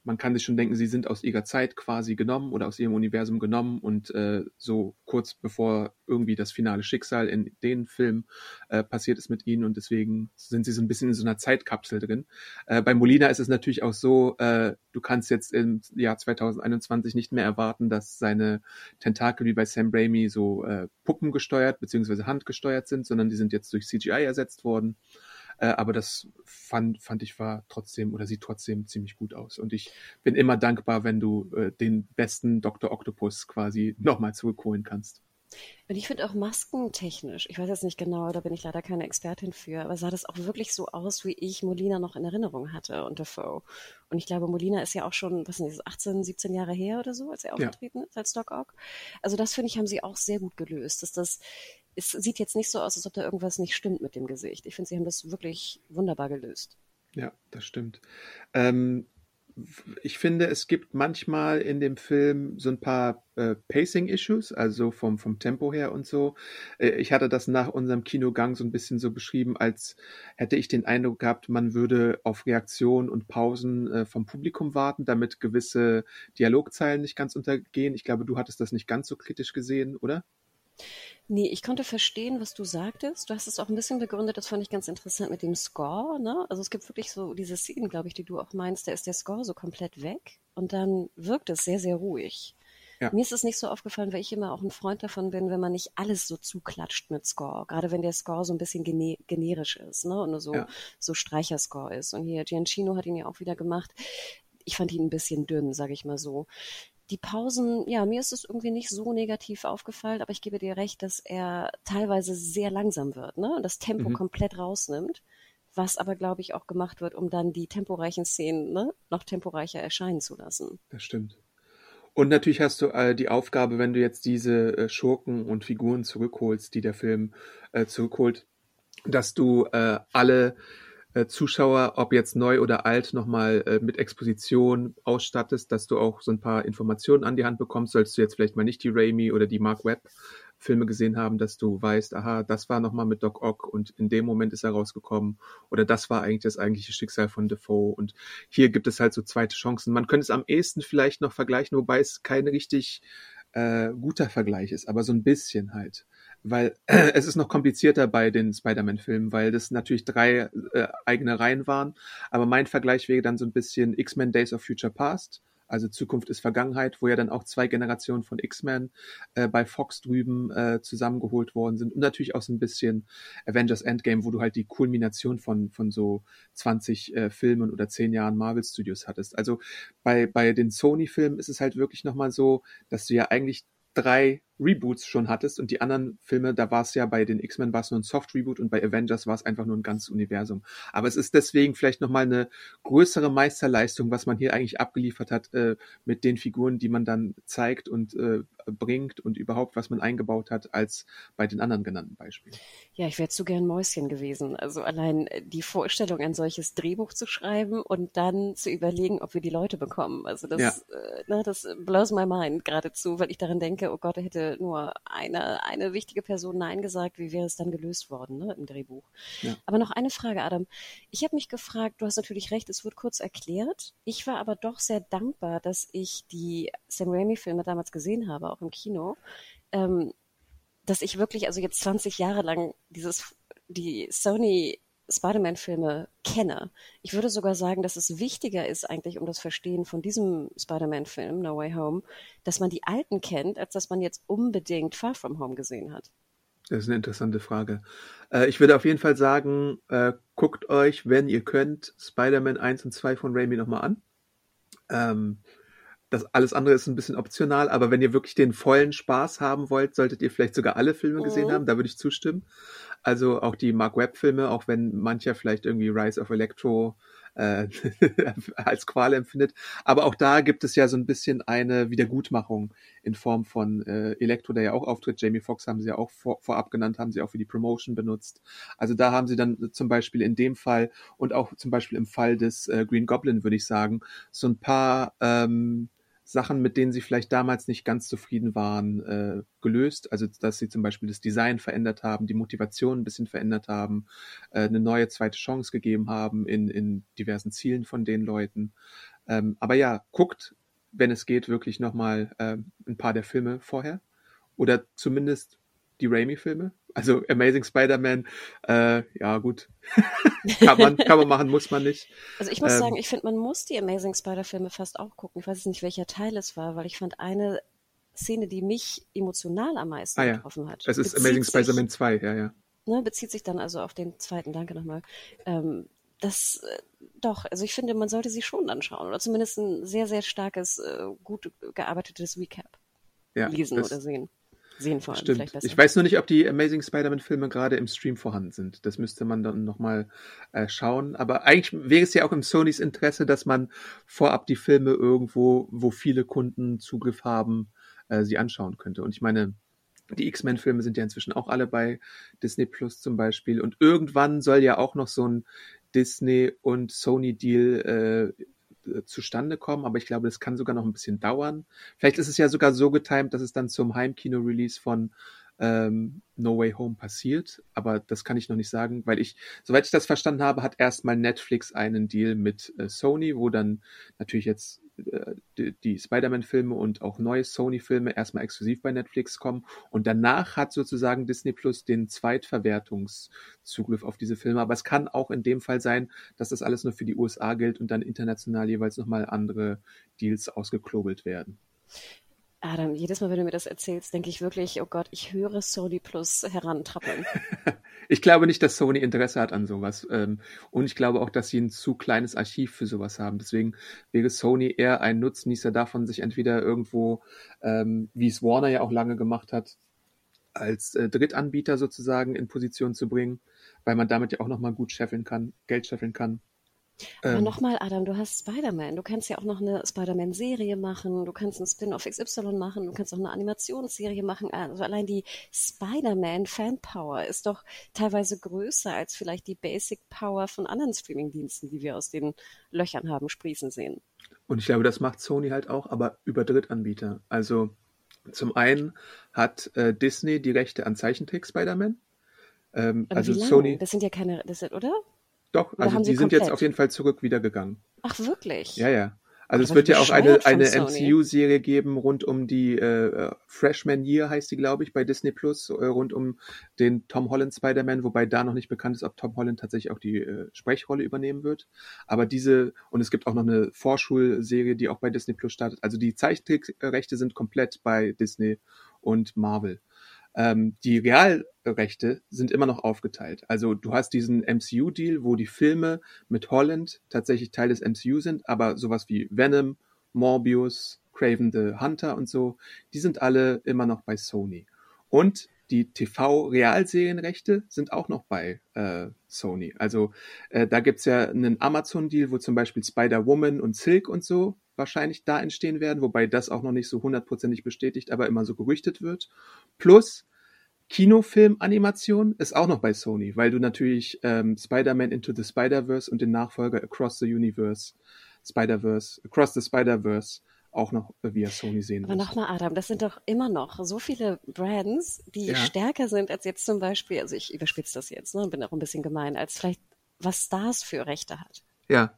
man kann sich schon denken, sie sind aus ihrer Zeit quasi genommen oder aus ihrem Universum genommen und äh, so kurz bevor irgendwie das finale Schicksal in den Film äh, passiert ist mit ihnen und deswegen sind sie so ein bisschen in so einer Zeitkapsel drin. Äh, bei Molina ist es natürlich auch so, äh, du kannst jetzt im Jahr 2021 nicht mehr erwarten, dass seine Tentakel wie bei Sam Raimi so äh, Puppen gesteuert bzw. handgesteuert sind, sondern die sind jetzt durch CGI ersetzt worden. Äh, aber das fand, fand ich war trotzdem oder sieht trotzdem ziemlich gut aus. Und ich bin immer dankbar, wenn du äh, den besten Dr. Octopus quasi nochmal zurückholen kannst. Und ich finde auch maskentechnisch, ich weiß jetzt nicht genau, da bin ich leider keine Expertin für, aber sah das auch wirklich so aus, wie ich Molina noch in Erinnerung hatte und Defoe. Und ich glaube, Molina ist ja auch schon, was ist 18, 17 Jahre her oder so, als er aufgetreten ja. ist als Doc Ock. Also das finde ich, haben sie auch sehr gut gelöst, dass das es sieht jetzt nicht so aus, als ob da irgendwas nicht stimmt mit dem Gesicht. Ich finde, sie haben das wirklich wunderbar gelöst. Ja, das stimmt. Ähm, ich finde, es gibt manchmal in dem Film so ein paar äh, Pacing-Issues, also vom, vom Tempo her und so. Äh, ich hatte das nach unserem Kinogang so ein bisschen so beschrieben, als hätte ich den Eindruck gehabt, man würde auf Reaktionen und Pausen äh, vom Publikum warten, damit gewisse Dialogzeilen nicht ganz untergehen. Ich glaube, du hattest das nicht ganz so kritisch gesehen, oder? Nee, ich konnte verstehen, was du sagtest. Du hast es auch ein bisschen begründet, das fand ich ganz interessant mit dem Score. Ne? Also es gibt wirklich so diese Szenen, glaube ich, die du auch meinst, da ist der Score so komplett weg und dann wirkt es sehr, sehr ruhig. Ja. Mir ist es nicht so aufgefallen, weil ich immer auch ein Freund davon bin, wenn man nicht alles so zuklatscht mit Score. Gerade wenn der Score so ein bisschen gene generisch ist, ne? Und nur so, ja. so Streicherscore ist. Und hier, Giancino hat ihn ja auch wieder gemacht. Ich fand ihn ein bisschen dünn, sage ich mal so die Pausen, ja, mir ist es irgendwie nicht so negativ aufgefallen, aber ich gebe dir recht, dass er teilweise sehr langsam wird, ne? Und das Tempo mhm. komplett rausnimmt, was aber, glaube ich, auch gemacht wird, um dann die temporeichen Szenen ne, noch temporeicher erscheinen zu lassen. Das stimmt. Und natürlich hast du äh, die Aufgabe, wenn du jetzt diese äh, Schurken und Figuren zurückholst, die der Film äh, zurückholt, dass du äh, alle Zuschauer, ob jetzt neu oder alt, nochmal äh, mit Exposition ausstattest, dass du auch so ein paar Informationen an die Hand bekommst, solltest du jetzt vielleicht mal nicht die Raimi oder die Mark Webb Filme gesehen haben, dass du weißt, aha, das war nochmal mit Doc Ock und in dem Moment ist er rausgekommen oder das war eigentlich das eigentliche Schicksal von Defoe. Und hier gibt es halt so zweite Chancen. Man könnte es am ehesten vielleicht noch vergleichen, wobei es kein richtig äh, guter Vergleich ist, aber so ein bisschen halt weil äh, es ist noch komplizierter bei den Spider-Man-Filmen, weil das natürlich drei äh, eigene Reihen waren. Aber mein Vergleich wäre dann so ein bisschen X-Men Days of Future Past, also Zukunft ist Vergangenheit, wo ja dann auch zwei Generationen von X-Men äh, bei Fox drüben äh, zusammengeholt worden sind und natürlich auch so ein bisschen Avengers Endgame, wo du halt die Kulmination von von so 20 äh, Filmen oder 10 Jahren Marvel Studios hattest. Also bei bei den Sony Filmen ist es halt wirklich noch mal so, dass du ja eigentlich drei Reboots schon hattest und die anderen Filme, da war es ja bei den X-Men war es nur ein Soft-Reboot und bei Avengers war es einfach nur ein ganzes Universum. Aber es ist deswegen vielleicht nochmal eine größere Meisterleistung, was man hier eigentlich abgeliefert hat äh, mit den Figuren, die man dann zeigt und äh, bringt und überhaupt, was man eingebaut hat, als bei den anderen genannten Beispielen. Ja, ich wäre zu gern Mäuschen gewesen. Also allein die Vorstellung, ein solches Drehbuch zu schreiben und dann zu überlegen, ob wir die Leute bekommen. Also das, ja. äh, na, das blows my mind geradezu, weil ich daran denke, oh Gott, er hätte nur eine, eine wichtige Person Nein gesagt, wie wäre es dann gelöst worden ne, im Drehbuch? Ja. Aber noch eine Frage, Adam. Ich habe mich gefragt, du hast natürlich recht, es wird kurz erklärt. Ich war aber doch sehr dankbar, dass ich die Sam Raimi-Filme damals gesehen habe, auch im Kino. Ähm, dass ich wirklich, also jetzt 20 Jahre lang dieses, die Sony Spider-Man-Filme kenne. Ich würde sogar sagen, dass es wichtiger ist eigentlich um das Verstehen von diesem Spider-Man-Film, No Way Home, dass man die alten kennt, als dass man jetzt unbedingt Far From Home gesehen hat. Das ist eine interessante Frage. Äh, ich würde auf jeden Fall sagen, äh, guckt euch, wenn ihr könnt, Spider-Man 1 und 2 von Raimi nochmal an. Ähm, das alles andere ist ein bisschen optional, aber wenn ihr wirklich den vollen Spaß haben wollt, solltet ihr vielleicht sogar alle Filme gesehen mhm. haben, da würde ich zustimmen. Also auch die Mark Webb-Filme, auch wenn mancher vielleicht irgendwie Rise of Electro äh, als Qual empfindet. Aber auch da gibt es ja so ein bisschen eine Wiedergutmachung in Form von äh, Electro, der ja auch auftritt. Jamie Foxx haben sie ja auch vor, vorab genannt, haben sie auch für die Promotion benutzt. Also da haben sie dann zum Beispiel in dem Fall und auch zum Beispiel im Fall des äh, Green Goblin, würde ich sagen, so ein paar ähm, Sachen, mit denen sie vielleicht damals nicht ganz zufrieden waren, äh, gelöst. Also dass sie zum Beispiel das Design verändert haben, die Motivation ein bisschen verändert haben, äh, eine neue zweite Chance gegeben haben in, in diversen Zielen von den Leuten. Ähm, aber ja, guckt, wenn es geht, wirklich nochmal äh, ein paar der Filme vorher. Oder zumindest die Raimi-Filme. Also Amazing Spider-Man, äh, ja gut, kann, man, kann man machen, muss man nicht. Also ich muss ähm, sagen, ich finde, man muss die Amazing Spider-Filme fast auch gucken. Ich weiß nicht, welcher Teil es war, weil ich fand eine Szene, die mich emotional am meisten ah, ja. getroffen hat. Es ist Amazing Spider-Man 2, ja, ja. Ne, bezieht sich dann also auf den zweiten, danke nochmal. Ähm, das äh, doch, also ich finde, man sollte sie schon anschauen oder zumindest ein sehr, sehr starkes, äh, gut gearbeitetes Recap ja, lesen oder sehen. Sehen vor allem Stimmt. Ich weiß nur nicht, ob die Amazing Spider-Man-Filme gerade im Stream vorhanden sind. Das müsste man dann nochmal äh, schauen. Aber eigentlich wäre es ja auch im Sonys Interesse, dass man vorab die Filme irgendwo, wo viele Kunden Zugriff haben, äh, sie anschauen könnte. Und ich meine, die X-Men-Filme sind ja inzwischen auch alle bei Disney Plus zum Beispiel. Und irgendwann soll ja auch noch so ein Disney und Sony-Deal äh, zustande kommen, aber ich glaube, das kann sogar noch ein bisschen dauern. Vielleicht ist es ja sogar so getimt, dass es dann zum Heimkino-Release von ähm, No Way Home passiert, aber das kann ich noch nicht sagen, weil ich, soweit ich das verstanden habe, hat erstmal Netflix einen Deal mit äh, Sony, wo dann natürlich jetzt äh, die, die Spider-Man-Filme und auch neue Sony-Filme erstmal exklusiv bei Netflix kommen und danach hat sozusagen Disney Plus den Zweitverwertungszugriff auf diese Filme, aber es kann auch in dem Fall sein, dass das alles nur für die USA gilt und dann international jeweils nochmal andere Deals ausgeklobelt werden. Adam, jedes Mal, wenn du mir das erzählst, denke ich wirklich, oh Gott, ich höre Sony Plus herantrappeln. ich glaube nicht, dass Sony Interesse hat an sowas. Ähm, und ich glaube auch, dass sie ein zu kleines Archiv für sowas haben. Deswegen wäre Sony eher ein Nutznießer davon, sich entweder irgendwo, ähm, wie es Warner ja auch lange gemacht hat, als äh, Drittanbieter sozusagen in Position zu bringen, weil man damit ja auch nochmal gut scheffeln kann, Geld scheffeln kann. Aber ähm, nochmal, Adam, du hast Spider-Man. Du kannst ja auch noch eine Spider-Man-Serie machen. Du kannst einen Spin-off XY machen. Du kannst auch eine Animationsserie machen. Also allein die Spider-Man-Fanpower ist doch teilweise größer als vielleicht die Basic-Power von anderen Streaming-Diensten, die wir aus den Löchern haben sprießen sehen. Und ich glaube, das macht Sony halt auch, aber über Drittanbieter. Also zum einen hat äh, Disney die Rechte an Zeichentrick Spider-Man. Ähm, also Sony. Das sind ja keine, das sind, oder? Doch, Oder also die sind komplett? jetzt auf jeden Fall zurück wieder gegangen. Ach, wirklich? Ja, ja. Also es wird ja auch eine, eine MCU-Serie geben rund um die äh, Freshman Year, heißt die, glaube ich, bei Disney Plus, äh, rund um den Tom Holland Spider-Man, wobei da noch nicht bekannt ist, ob Tom Holland tatsächlich auch die äh, Sprechrolle übernehmen wird. Aber diese, und es gibt auch noch eine Vorschulserie, die auch bei Disney Plus startet. Also die Zeichentrickrechte sind komplett bei Disney und Marvel. Ähm, die Realrechte sind immer noch aufgeteilt. Also du hast diesen MCU-Deal, wo die Filme mit Holland tatsächlich Teil des MCU sind, aber sowas wie Venom, Morbius, Craven the Hunter und so, die sind alle immer noch bei Sony. Und die TV-Realserienrechte sind auch noch bei äh, Sony. Also äh, da gibt's ja einen Amazon-Deal, wo zum Beispiel Spider-Woman und Silk und so wahrscheinlich da entstehen werden, wobei das auch noch nicht so hundertprozentig bestätigt, aber immer so gerüchtet wird. Plus Kinofilm-Animation ist auch noch bei Sony, weil du natürlich ähm, Spider-Man Into the Spider-Verse und den Nachfolger Across the Universe, Spider-Verse, Across the Spider-Verse auch noch via Sony sehen Aber nochmal, Adam, das sind doch immer noch so viele Brands, die ja. stärker sind als jetzt zum Beispiel, also ich überspitze das jetzt, ne, bin auch ein bisschen gemein, als vielleicht was Stars für Rechte hat. Ja,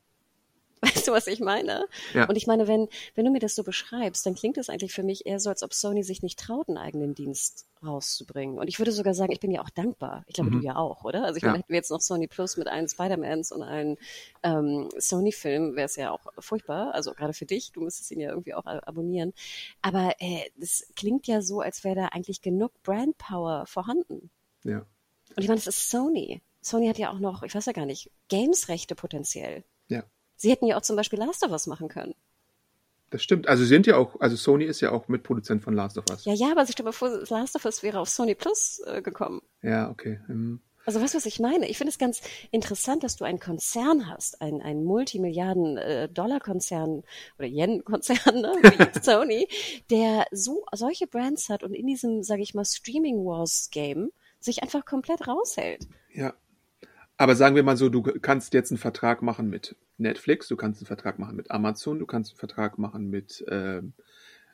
Weißt du, was ich meine? Ja. Und ich meine, wenn, wenn du mir das so beschreibst, dann klingt es eigentlich für mich eher so, als ob Sony sich nicht traut, einen eigenen Dienst rauszubringen. Und ich würde sogar sagen, ich bin ja auch dankbar. Ich glaube, mhm. du ja auch, oder? Also ich ja. meine, hätten wir jetzt noch Sony Plus mit allen Spider-Mans und allen ähm, Sony-Filmen, wäre es ja auch furchtbar. Also gerade für dich, du müsstest ihn ja irgendwie auch abonnieren. Aber äh, das klingt ja so, als wäre da eigentlich genug Brand-Power vorhanden. Ja. Und ich meine, das ist Sony. Sony hat ja auch noch, ich weiß ja gar nicht, Games-Rechte potenziell. Ja. Sie hätten ja auch zum Beispiel Last of Us machen können. Das stimmt. Also sie sind ja auch, also Sony ist ja auch Mitproduzent von Last of Us. Ja, ja, aber ich stelle mir vor, Last of Us wäre auf Sony Plus äh, gekommen. Ja, okay. Mhm. Also weißt du, was ich meine? Ich finde es ganz interessant, dass du einen Konzern hast, einen, einen Multimilliarden-Dollar-Konzern äh, oder Yen-Konzern, ne, wie Sony, der so solche Brands hat und in diesem, sage ich mal, Streaming Wars-Game sich einfach komplett raushält. Ja. Aber sagen wir mal so, du kannst jetzt einen Vertrag machen mit Netflix, du kannst einen Vertrag machen mit Amazon, du kannst einen Vertrag machen mit äh,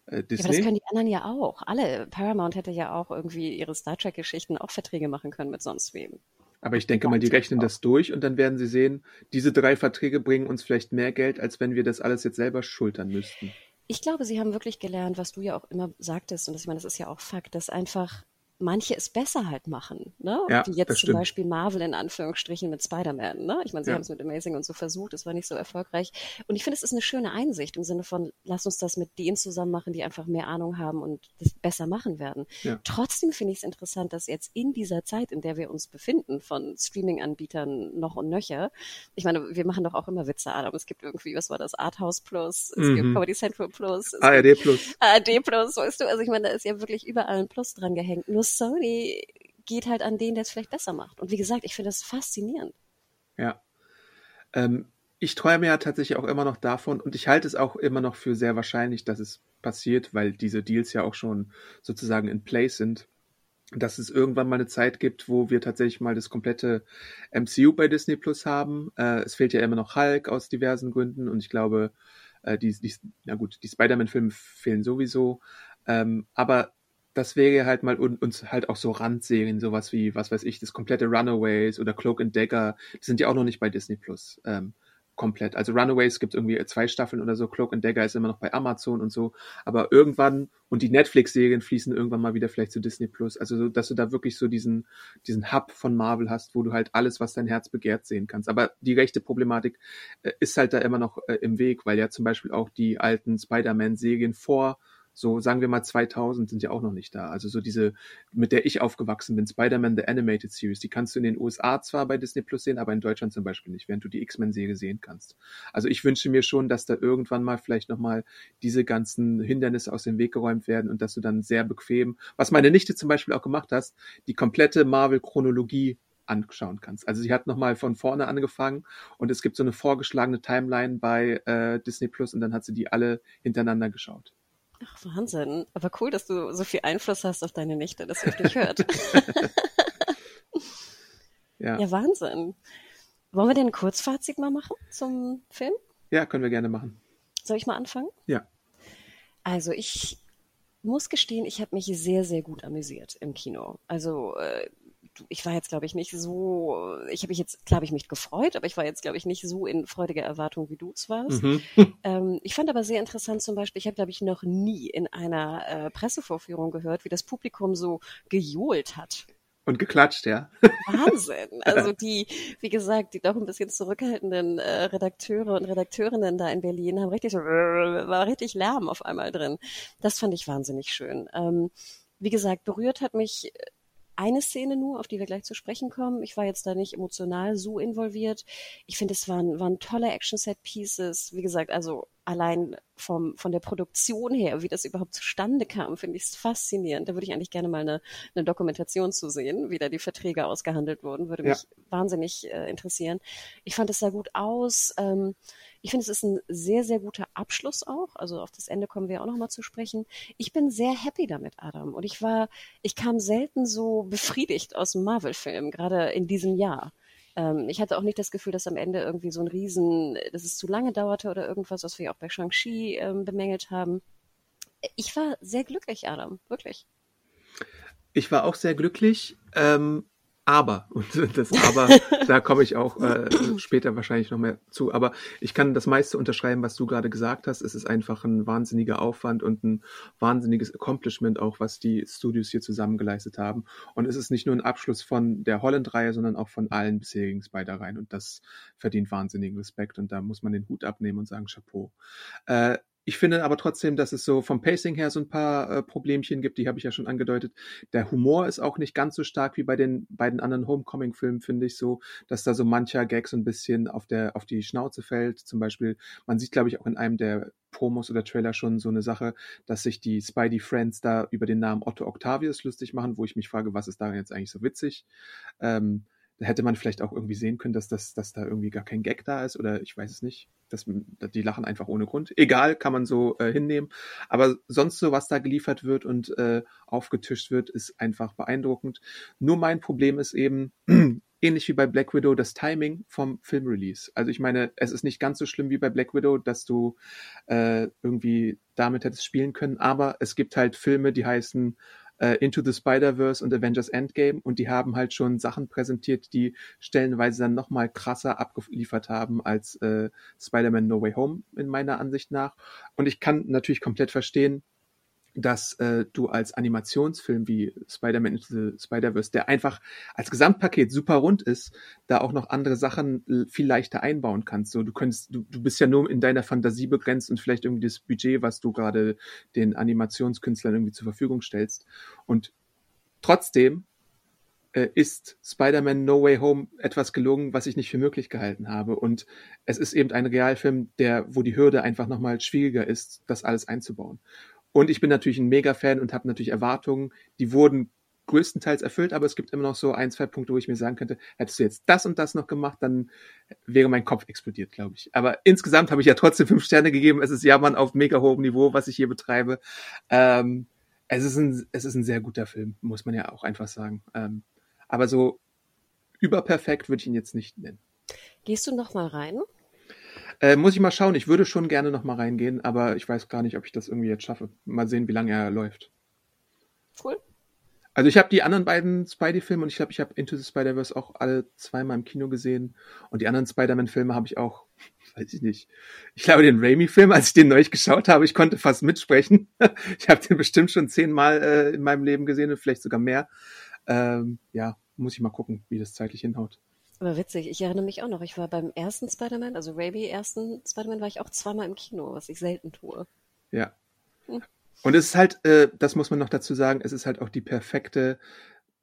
Disney. Ja, aber das können die anderen ja auch. Alle. Paramount hätte ja auch irgendwie ihre Star Trek-Geschichten auch Verträge machen können mit sonst wem. Aber ich denke mal, die rechnen das durch und dann werden sie sehen, diese drei Verträge bringen uns vielleicht mehr Geld, als wenn wir das alles jetzt selber schultern müssten. Ich glaube, sie haben wirklich gelernt, was du ja auch immer sagtest, und ich meine, das ist ja auch Fakt, dass einfach manche es besser halt machen, ne? Ja, Wie jetzt zum. Beispiel Marvel in Anführungsstrichen mit Spider-Man, ne? Ich meine, sie Ja. haben es mit Amazing und so versucht, es war nicht so erfolgreich. Und ich finde, es ist eine schöne Einsicht im Sinne von, lass uns das mit denen zusammen machen, die einfach mehr Ahnung haben und das besser machen werden. Ja. Trotzdem finde ich es interessant, dass jetzt in dieser Zeit, in der wir uns befinden, von Streaming-Anbietern noch und nöcher, ich meine, wir machen doch auch immer Witze, Adam. Es gibt irgendwie, was war das, Arthouse Plus, es gibt Mhm. Comedy Central Plus, gibt ARD Plus. ARD Plus, weißt du? Also ich meine, da ist ja wirklich überall ein Plus dran gehängt. Nur Sony geht halt an den, der es vielleicht besser macht. Und wie gesagt, ich finde das faszinierend. Ja. Ähm, ich träume ja tatsächlich auch immer noch davon und ich halte es auch immer noch für sehr wahrscheinlich, dass es passiert, weil diese Deals ja auch schon sozusagen in place sind, dass es irgendwann mal eine Zeit gibt, wo wir tatsächlich mal das komplette MCU bei Disney Plus haben. Äh, es fehlt ja immer noch Hulk aus diversen Gründen und ich glaube, äh, die, die, na gut, die Spider-Man-Filme fehlen sowieso. Ähm, aber das wäre halt mal un- uns halt auch so Randserien, sowas wie, was weiß ich, das komplette Runaways oder Cloak and Dagger, die sind ja auch noch nicht bei Disney Plus. Ähm, komplett. Also Runaways gibt irgendwie zwei Staffeln oder so, Cloak and Dagger ist immer noch bei Amazon und so, aber irgendwann und die Netflix-Serien fließen irgendwann mal wieder vielleicht zu Disney Plus. Also so, dass du da wirklich so diesen diesen Hub von Marvel hast, wo du halt alles, was dein Herz begehrt, sehen kannst. Aber die rechte Problematik äh, ist halt da immer noch äh, im Weg, weil ja zum Beispiel auch die alten Spider-Man-Serien vor so sagen wir mal 2000 sind ja auch noch nicht da. Also so diese, mit der ich aufgewachsen bin, Spider-Man The Animated Series, die kannst du in den USA zwar bei Disney Plus sehen, aber in Deutschland zum Beispiel nicht, während du die X-Men-Serie sehen kannst. Also ich wünsche mir schon, dass da irgendwann mal vielleicht nochmal diese ganzen Hindernisse aus dem Weg geräumt werden und dass du dann sehr bequem, was meine Nichte zum Beispiel auch gemacht hast, die komplette Marvel-Chronologie anschauen kannst. Also sie hat nochmal von vorne angefangen und es gibt so eine vorgeschlagene Timeline bei äh, Disney Plus und dann hat sie die alle hintereinander geschaut. Ach, Wahnsinn. Aber cool, dass du so viel Einfluss hast auf deine Nichte, dass sie auf dich hört. Ja. ja, Wahnsinn. Wollen wir denn ein Kurzfazit mal machen zum Film? ja, können wir gerne machen. Soll ich mal anfangen? Ja. Also ich muss gestehen, ich habe mich sehr, sehr gut amüsiert im Kino. Also äh, ich war jetzt, glaube ich, nicht so, ich habe mich jetzt, klar habe ich mich gefreut, aber ich war jetzt, glaube ich, nicht so in freudiger Erwartung, wie du es warst. Mhm. Ähm, ich fand aber sehr interessant zum Beispiel, ich habe, glaube ich, noch nie in einer äh, Pressevorführung gehört, wie das Publikum so gejohlt hat. Und geklatscht, ja. Wahnsinn. Also die, wie gesagt, die doch ein bisschen zurückhaltenden äh, Redakteure und Redakteurinnen da in Berlin haben richtig so, war richtig Lärm auf einmal drin. Das fand ich wahnsinnig schön. Ähm, wie gesagt, berührt hat mich eine Szene nur, auf die wir gleich zu sprechen kommen. Ich war jetzt da nicht emotional so involviert. Ich finde, es waren, waren tolle Action-Set-Pieces. Wie gesagt, also allein vom, von der Produktion her, wie das überhaupt zustande kam, finde ich es faszinierend. Da würde ich eigentlich gerne mal eine, eine Dokumentation zu sehen, wie da die Verträge ausgehandelt wurden. Würde Ja. mich wahnsinnig äh, interessieren. Ich fand es sah gut aus. Ähm, ich finde, es ist ein sehr, sehr guter Abschluss auch. Also auf das Ende kommen wir auch noch mal zu sprechen. Ich bin sehr happy damit, Adam. Und ich war, ich kam selten so befriedigt aus dem Marvel-Film, gerade in diesem Jahr. Ähm, ich hatte auch nicht das Gefühl, dass am Ende irgendwie so ein Riesen, dass es zu lange dauerte oder irgendwas, was wir auch bei Shang-Chi ähm, bemängelt haben. Ich war sehr glücklich, Adam, wirklich. Ich war auch sehr glücklich, ähm, aber, und das Aber, da komme ich auch äh, später wahrscheinlich noch mehr zu, aber ich kann das meiste unterschreiben, was du gerade gesagt hast. Es ist einfach ein wahnsinniger Aufwand und ein wahnsinniges Accomplishment auch, was die Studios hier zusammen geleistet haben. Und es ist nicht nur ein Abschluss von der Holland-Reihe, sondern auch von allen bisherigen Spider-Reihen und das verdient wahnsinnigen Respekt und da muss man den Hut abnehmen und sagen Chapeau. Äh, ich finde aber trotzdem, dass es so vom Pacing her so ein paar äh, Problemchen gibt, die habe ich ja schon angedeutet. Der Humor ist auch nicht ganz so stark wie bei den beiden anderen Homecoming-Filmen, finde ich so, dass da so mancher Gag so ein bisschen auf der auf die Schnauze fällt. Zum Beispiel, man sieht, glaube ich, auch in einem der Promos oder Trailer schon so eine Sache, dass sich die Spidey Friends da über den Namen Otto Octavius lustig machen, wo ich mich frage, was ist daran jetzt eigentlich so witzig? Ähm, da hätte man vielleicht auch irgendwie sehen können, dass, das, dass da irgendwie gar kein Gag da ist oder ich weiß es nicht. Das, die lachen einfach ohne Grund. Egal, kann man so äh, hinnehmen. Aber sonst so, was da geliefert wird und äh, aufgetischt wird, ist einfach beeindruckend. Nur mein Problem ist eben, ähnlich wie bei Black Widow, das Timing vom Filmrelease. Also ich meine, es ist nicht ganz so schlimm wie bei Black Widow, dass du äh, irgendwie damit hättest spielen können, aber es gibt halt Filme, die heißen äh, Into the Spider-Verse und Avengers Endgame und die haben halt schon Sachen präsentiert, die stellenweise dann nochmal krasser abgeliefert haben als äh, Spider-Man No Way Home in meiner Ansicht nach. Und ich kann natürlich komplett verstehen, dass äh, du als Animationsfilm wie Spider-Man Into the Spider-Verse, der einfach als Gesamtpaket super rund ist, da auch noch andere Sachen viel leichter einbauen kannst. So, du könntest, du, du bist ja nur in deiner Fantasie begrenzt und vielleicht irgendwie das Budget, was du gerade den Animationskünstlern irgendwie zur Verfügung stellst. Und trotzdem äh, ist Spider-Man No Way Home etwas gelungen, was ich nicht für möglich gehalten habe. Und es ist eben ein Realfilm, der, wo die Hürde einfach nochmal schwieriger ist, das alles einzubauen. Und ich bin natürlich ein Mega-Fan und habe natürlich Erwartungen, die wurden größtenteils erfüllt, aber es gibt immer noch so ein, zwei Punkte, wo ich mir sagen könnte, hättest du jetzt das und das noch gemacht, dann wäre mein Kopf explodiert, glaube ich. Aber insgesamt habe ich ja trotzdem fünf Sterne gegeben. Es ist ja man auf mega hohem Niveau, was ich hier betreibe. Ähm, es ist ein, es ist ein sehr guter Film, muss man ja auch einfach sagen. Ähm, aber so überperfekt würde ich ihn jetzt nicht nennen. Gehst du noch mal rein? Äh, muss ich mal schauen. Ich würde schon gerne noch mal reingehen, aber ich weiß gar nicht, ob ich das irgendwie jetzt schaffe. Mal sehen, wie lange er läuft. Cool. Also ich habe die anderen beiden Spidey-Filme und ich glaube, ich habe Into the Spider-Verse auch alle zweimal im Kino gesehen. Und die anderen Spider-Man-Filme habe ich auch, weiß ich nicht. Ich glaube, den Raimi-Film, als ich den neu geschaut habe, ich konnte fast mitsprechen. ich habe den bestimmt schon zehnmal äh, in meinem Leben gesehen und vielleicht sogar mehr. Ähm, ja, muss ich mal gucken, wie das zeitlich hinhaut. Aber witzig, ich erinnere mich auch noch, ich war beim ersten Spider-Man, also Raimi ersten Spider-Man, war ich auch zweimal im Kino, was ich selten tue. Ja. Hm. Und es ist halt, äh, das muss man noch dazu sagen, es ist halt auch die perfekte,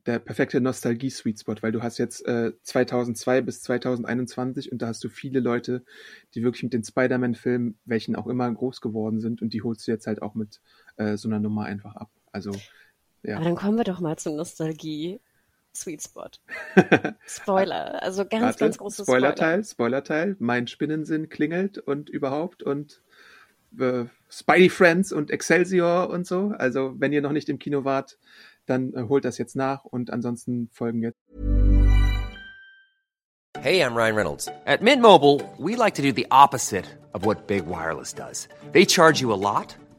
der perfekte Nostalgie-Sweet Spot, weil du hast jetzt äh, 2002 bis 2021 und da hast du viele Leute, die wirklich mit den Spider-Man-Filmen, welchen auch immer, groß geworden sind und die holst du jetzt halt auch mit äh, so einer Nummer einfach ab. Also, ja. Aber dann kommen wir doch mal zum Nostalgie. Sweet Spot. Spoiler, also ganz, Warte, ganz großes Spoiler-Teil, Spoiler-Teil. Mein Spinnensinn klingelt und überhaupt und äh, Spidey Friends und Excelsior und so. Also wenn ihr noch nicht im Kino wart, dann äh, holt das jetzt nach und ansonsten folgen jetzt. Hey, I'm Ryan Reynolds. At Mint Mobile, we like to do the opposite of what Big Wireless does. They charge you a lot.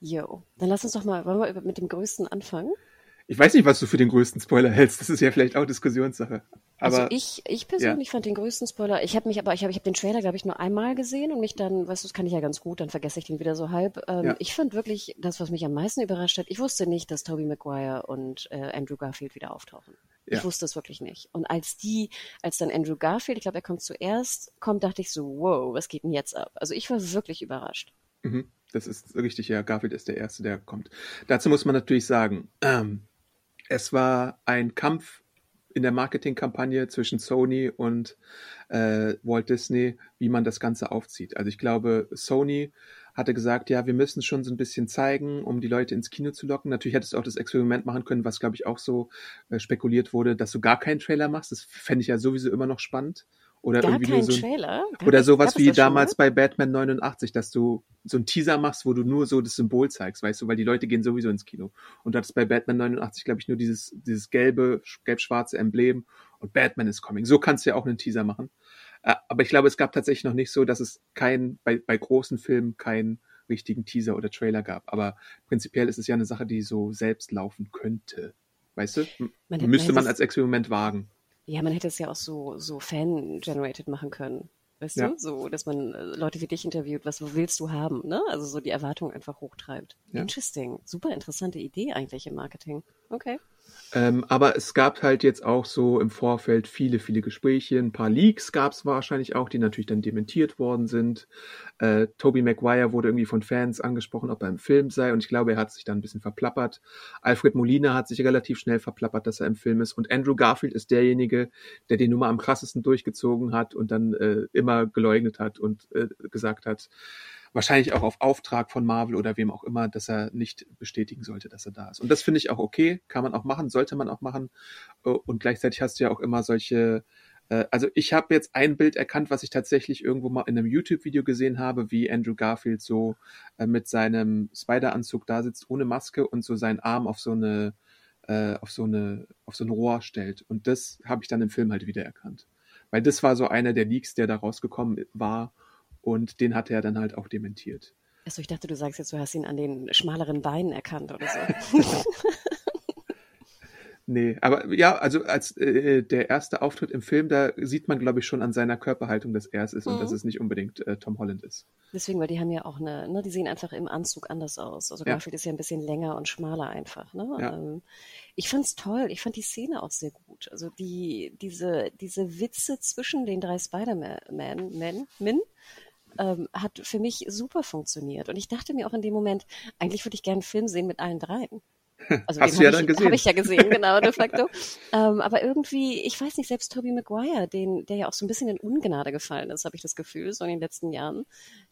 Jo, dann lass uns doch mal, wollen wir mit dem größten anfangen? Ich weiß nicht, was du für den größten Spoiler hältst. Das ist ja vielleicht auch Diskussionssache. Also aber, also ich, ich persönlich ja. fand den größten Spoiler. Ich habe mich aber, ich habe, ich habe den Trailer, glaube ich, nur einmal gesehen und mich dann, weißt du, das kann ich ja ganz gut, dann vergesse ich den wieder so halb. Ähm, ja. Ich fand wirklich das, was mich am meisten überrascht hat. Ich wusste nicht, dass Tobey Maguire und äh, Andrew Garfield wieder auftauchen. Ja. Ich wusste es wirklich nicht. Und als die, als dann Andrew Garfield, ich glaube, er kommt zuerst, kommt, dachte ich so, wow, was geht denn jetzt ab? Also ich war wirklich überrascht. Mhm. Das ist richtig, ja. Garfield ist der Erste, der kommt. Dazu muss man natürlich sagen, ähm, es war ein Kampf in der Marketingkampagne zwischen Sony und äh, Walt Disney, wie man das Ganze aufzieht. Also ich glaube, Sony hatte gesagt, ja, wir müssen schon so ein bisschen zeigen, um die Leute ins Kino zu locken. Natürlich hättest du auch das Experiment machen können, was, glaube ich, auch so äh, spekuliert wurde, dass du gar keinen Trailer machst. Das fände ich ja sowieso immer noch spannend. Oder Gar irgendwie so Trailer? Gar oder sowas wie damals bei Batman 89, dass du so einen Teaser machst, wo du nur so das Symbol zeigst, weißt du, weil die Leute gehen sowieso ins Kino. Und du hattest bei Batman 89, glaube ich, nur dieses, dieses gelbe, gelb-schwarze Emblem und Batman is coming. So kannst du ja auch einen Teaser machen. Äh, aber ich glaube, es gab tatsächlich noch nicht so, dass es kein, bei, bei großen Filmen keinen richtigen Teaser oder Trailer gab. Aber prinzipiell ist es ja eine Sache, die so selbst laufen könnte. Weißt du? Man, Müsste man als Experiment wagen. Ja, man hätte es ja auch so, so Fan-generated machen können. Weißt ja. du? So, dass man äh, Leute wie dich interviewt, was willst du haben, ne? Also so die Erwartung einfach hochtreibt. Ja. Interesting. Super interessante Idee eigentlich im Marketing. Okay. Ähm, aber es gab halt jetzt auch so im Vorfeld viele, viele Gespräche. Ein paar Leaks gab es wahrscheinlich auch, die natürlich dann dementiert worden sind. Äh, Toby Maguire wurde irgendwie von Fans angesprochen, ob er im Film sei. Und ich glaube, er hat sich dann ein bisschen verplappert. Alfred Molina hat sich relativ schnell verplappert, dass er im Film ist. Und Andrew Garfield ist derjenige, der die Nummer am krassesten durchgezogen hat und dann äh, immer geleugnet hat und äh, gesagt hat, wahrscheinlich auch auf Auftrag von Marvel oder wem auch immer, dass er nicht bestätigen sollte, dass er da ist. Und das finde ich auch okay, kann man auch machen, sollte man auch machen. Äh, und gleichzeitig hast du ja auch immer solche Äh, also ich habe jetzt ein Bild erkannt, was ich tatsächlich irgendwo mal in einem YouTube-Video gesehen habe, wie Andrew Garfield so äh, mit seinem Spider-Anzug da sitzt, ohne Maske und so seinen Arm auf so eine äh, auf so eine auf so ein Rohr stellt. Und das habe ich dann im Film halt wieder erkannt. Weil das war so einer der Leaks, der da rausgekommen war und den hat er dann halt auch dementiert. Achso, ich dachte, du sagst jetzt, du hast ihn an den schmaleren Beinen erkannt oder so. nee, aber ja, also als äh, der erste Auftritt im Film, da sieht man, glaube ich, schon an seiner Körperhaltung, dass er es ist mhm. und dass es nicht unbedingt äh, Tom Holland ist. Deswegen, weil die haben ja auch eine, ne, die sehen einfach im Anzug anders aus. Also Garfield ja. ist ja ein bisschen länger und schmaler einfach. Ne? Ja. Ähm, ich fand's toll. Ich fand die Szene auch sehr gut. Also die, diese, diese Witze zwischen den drei Spider-Man, Men, ähm, hat für mich super funktioniert. Und ich dachte mir auch in dem Moment, eigentlich würde ich gerne einen Film sehen mit allen dreien. Also Hast du ja dann gesehen. Habe ich ja gesehen, genau, de facto. ähm, aber irgendwie, ich weiß nicht, selbst Tobey Maguire, den, der ja auch so ein bisschen in Ungnade gefallen ist, habe ich das Gefühl, so in den letzten Jahren,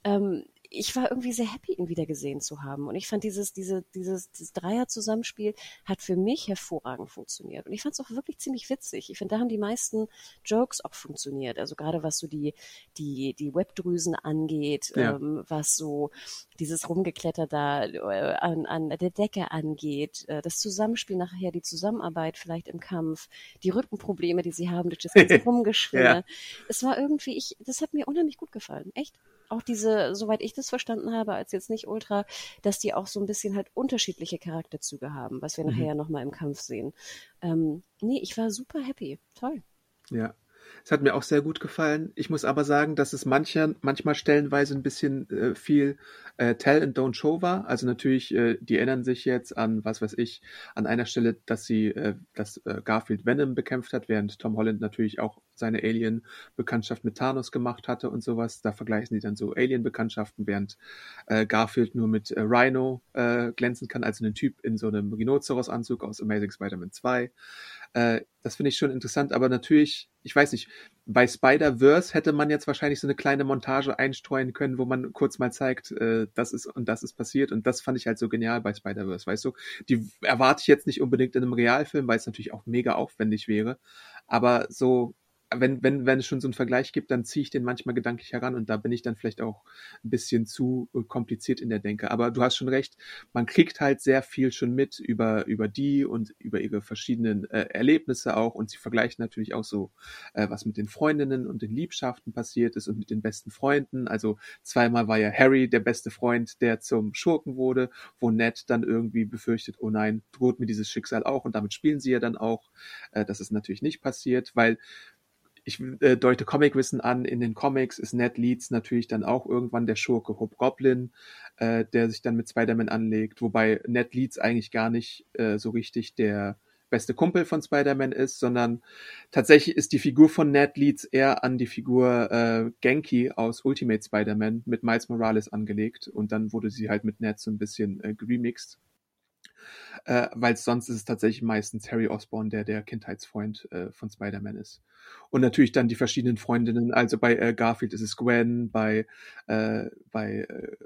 ähm, ich war irgendwie sehr happy, ihn wieder gesehen zu haben. Und ich fand dieses, diese, dieses, dieses Dreier-Zusammenspiel hat für mich hervorragend funktioniert. Und ich fand es auch wirklich ziemlich witzig. Ich finde, da haben die meisten Jokes auch funktioniert. Also gerade was so die, die, die Webdrüsen angeht, ja. ähm, was so dieses Rumgekletter da äh, an, an der Decke angeht, äh, das Zusammenspiel nachher, die Zusammenarbeit vielleicht im Kampf, die Rückenprobleme, die sie haben durch das ganze Rumgeschwinge. ja. Es war irgendwie, ich, das hat mir unheimlich gut gefallen. Echt? Auch diese, soweit ich das verstanden habe, als jetzt nicht Ultra, dass die auch so ein bisschen halt unterschiedliche Charakterzüge haben, was wir mhm. nachher ja nochmal im Kampf sehen. Ähm, nee, ich war super happy. Toll. Ja. Es hat mir auch sehr gut gefallen. Ich muss aber sagen, dass es mancher, manchmal stellenweise ein bisschen äh, viel äh, Tell and Don't Show war. Also natürlich, äh, die erinnern sich jetzt an, was weiß ich, an einer Stelle, dass sie, äh, dass äh, Garfield Venom bekämpft hat, während Tom Holland natürlich auch seine Alien-Bekanntschaft mit Thanos gemacht hatte und sowas. Da vergleichen sie dann so Alien-Bekanntschaften, während äh, Garfield nur mit äh, Rhino äh, glänzen kann, also einen Typ in so einem Rhinoceros-Anzug aus Amazing Spider-Man 2. Äh, das finde ich schon interessant, aber natürlich, ich weiß nicht, bei Spider-Verse hätte man jetzt wahrscheinlich so eine kleine Montage einstreuen können, wo man kurz mal zeigt, äh, das ist und das ist passiert und das fand ich halt so genial bei Spider-Verse, weißt du? Die erwarte ich jetzt nicht unbedingt in einem Realfilm, weil es natürlich auch mega aufwendig wäre, aber so wenn, wenn, wenn es schon so einen Vergleich gibt, dann ziehe ich den manchmal gedanklich heran und da bin ich dann vielleicht auch ein bisschen zu äh, kompliziert in der Denke. Aber du hast schon recht, man kriegt halt sehr viel schon mit über, über die und über ihre verschiedenen äh, Erlebnisse auch und sie vergleichen natürlich auch so, äh, was mit den Freundinnen und den Liebschaften passiert ist und mit den besten Freunden. Also zweimal war ja Harry der beste Freund, der zum Schurken wurde, wo Ned dann irgendwie befürchtet, oh nein, droht mir dieses Schicksal auch und damit spielen sie ja dann auch. Äh, das ist natürlich nicht passiert, weil ich äh, deute Comicwissen an, in den Comics ist Ned Leeds natürlich dann auch irgendwann der Schurke Hobgoblin, äh, der sich dann mit Spider-Man anlegt, wobei Ned Leeds eigentlich gar nicht äh, so richtig der beste Kumpel von Spider-Man ist, sondern tatsächlich ist die Figur von Ned Leeds eher an die Figur äh, Genki aus Ultimate Spider-Man mit Miles Morales angelegt. Und dann wurde sie halt mit Ned so ein bisschen äh, remixed äh, weil sonst ist es tatsächlich meistens Harry Osborn, der der Kindheitsfreund äh, von Spider-Man ist. Und natürlich dann die verschiedenen Freundinnen, also bei äh, Garfield ist es Gwen, bei, äh, bei äh,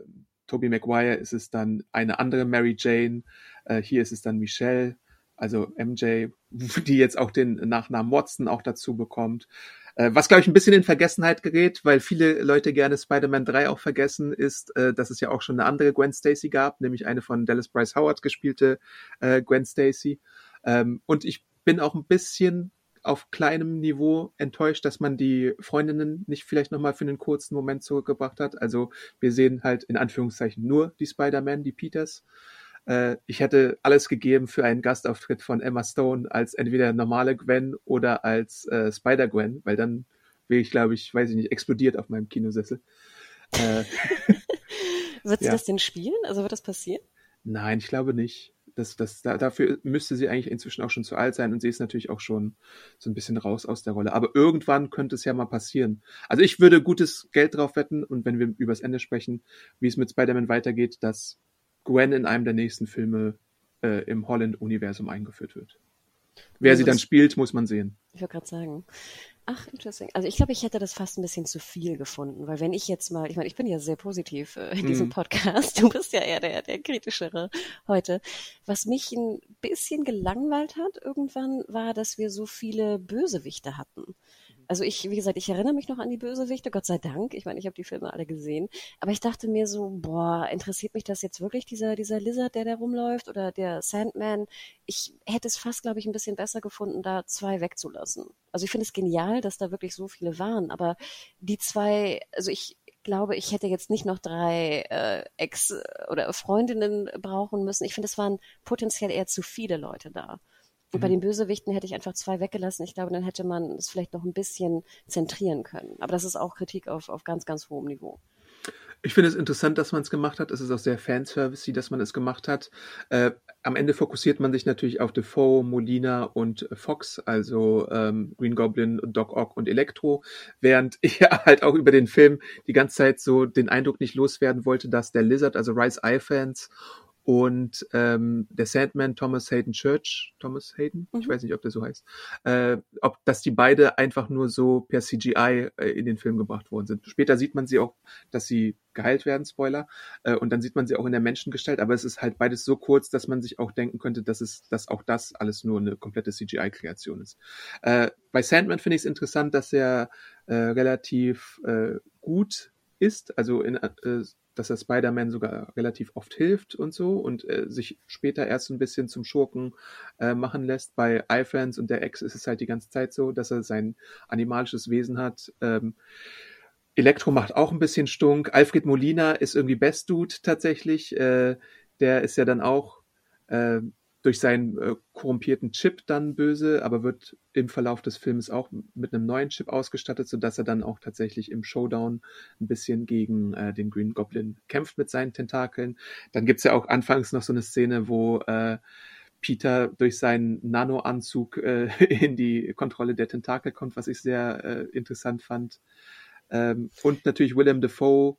Tobey Maguire ist es dann eine andere Mary Jane, äh, hier ist es dann Michelle, also MJ, die jetzt auch den Nachnamen Watson auch dazu bekommt. Äh, was, glaube ich, ein bisschen in Vergessenheit gerät, weil viele Leute gerne Spider-Man 3 auch vergessen, ist, äh, dass es ja auch schon eine andere Gwen Stacy gab, nämlich eine von Dallas Bryce Howard gespielte äh, Gwen Stacy. Ähm, und ich bin auch ein bisschen auf kleinem Niveau enttäuscht, dass man die Freundinnen nicht vielleicht nochmal für einen kurzen Moment zurückgebracht hat. Also wir sehen halt in Anführungszeichen nur die Spider-Man, die Peters. Äh, ich hätte alles gegeben für einen Gastauftritt von Emma Stone als entweder normale Gwen oder als äh, Spider-Gwen, weil dann wäre ich, glaube ich, weiß ich nicht, explodiert auf meinem Kinosessel. Äh, wird sie ja. das denn spielen? Also wird das passieren? Nein, ich glaube nicht. Das, das, da, dafür müsste sie eigentlich inzwischen auch schon zu alt sein und sie ist natürlich auch schon so ein bisschen raus aus der Rolle. Aber irgendwann könnte es ja mal passieren. Also ich würde gutes Geld drauf wetten und wenn wir übers Ende sprechen, wie es mit Spider-Man weitergeht, dass Gwen in einem der nächsten Filme äh, im Holland-Universum eingeführt wird. Wer ja, sie dann spielt, muss man sehen. Ich wollte gerade sagen. Ach, interesting. Also ich glaube, ich hätte das fast ein bisschen zu viel gefunden, weil wenn ich jetzt mal, ich meine, ich bin ja sehr positiv äh, in diesem mm. Podcast, du bist ja eher der, der kritischere heute. Was mich ein bisschen gelangweilt hat irgendwann, war, dass wir so viele Bösewichte hatten. Also ich, wie gesagt, ich erinnere mich noch an die Bösewichte, Gott sei Dank. Ich meine, ich habe die Filme alle gesehen. Aber ich dachte mir so, boah, interessiert mich das jetzt wirklich, dieser, dieser Lizard, der da rumläuft oder der Sandman? Ich hätte es fast, glaube ich, ein bisschen besser gefunden, da zwei wegzulassen. Also ich finde es genial, dass da wirklich so viele waren. Aber die zwei, also ich, glaube, ich hätte jetzt nicht noch drei äh, Ex- oder Freundinnen brauchen müssen. Ich finde, es waren potenziell eher zu viele Leute da. Und bei Mhm. den Bösewichten hätte ich einfach zwei weggelassen. Ich glaube, dann hätte man es vielleicht noch ein bisschen zentrieren können. Aber das ist auch Kritik auf, auf ganz, ganz hohem Niveau. Ich finde es interessant, dass man es gemacht hat. Es ist auch sehr Fanservice, dass man es gemacht hat. Äh, am Ende fokussiert man sich natürlich auf Defoe, Molina und Fox, also ähm, Green Goblin, Doc Ock und Electro, während ich halt auch über den Film die ganze Zeit so den Eindruck nicht loswerden wollte, dass der Lizard, also Rise Eye Fans und ähm, der Sandman Thomas Hayden Church, Thomas Hayden, ich Mhm. weiß nicht, ob der so heißt, äh, ob dass die beide einfach nur so per CGI äh, in den Film gebracht worden sind. Später sieht man sie auch, dass sie geheilt werden, Spoiler, äh, und dann sieht man sie auch in der Menschengestalt, aber es ist halt beides so kurz, dass man sich auch denken könnte, dass es, dass auch das alles nur eine komplette CGI-Kreation ist. Äh, bei Sandman finde ich es interessant, dass er äh, relativ äh, gut ist, also in, äh, dass er Spider-Man sogar relativ oft hilft und so und äh, sich später erst ein bisschen zum Schurken äh, machen lässt. Bei iFans und der Ex ist es halt die ganze Zeit so, dass er sein animalisches Wesen hat. Ähm, Elektro macht auch ein bisschen Stunk. Alfred Molina ist irgendwie Best Dude tatsächlich. Äh, der ist ja dann auch äh, durch seinen äh, korrumpierten Chip dann böse, aber wird im Verlauf des Films auch mit einem neuen Chip ausgestattet, sodass er dann auch tatsächlich im Showdown ein bisschen gegen äh, den Green Goblin kämpft mit seinen Tentakeln. Dann gibt's ja auch anfangs noch so eine Szene, wo äh, Peter durch seinen Nano-Anzug äh, in die Kontrolle der Tentakel kommt, was ich sehr äh, interessant fand. Ähm, und natürlich Willem Dafoe,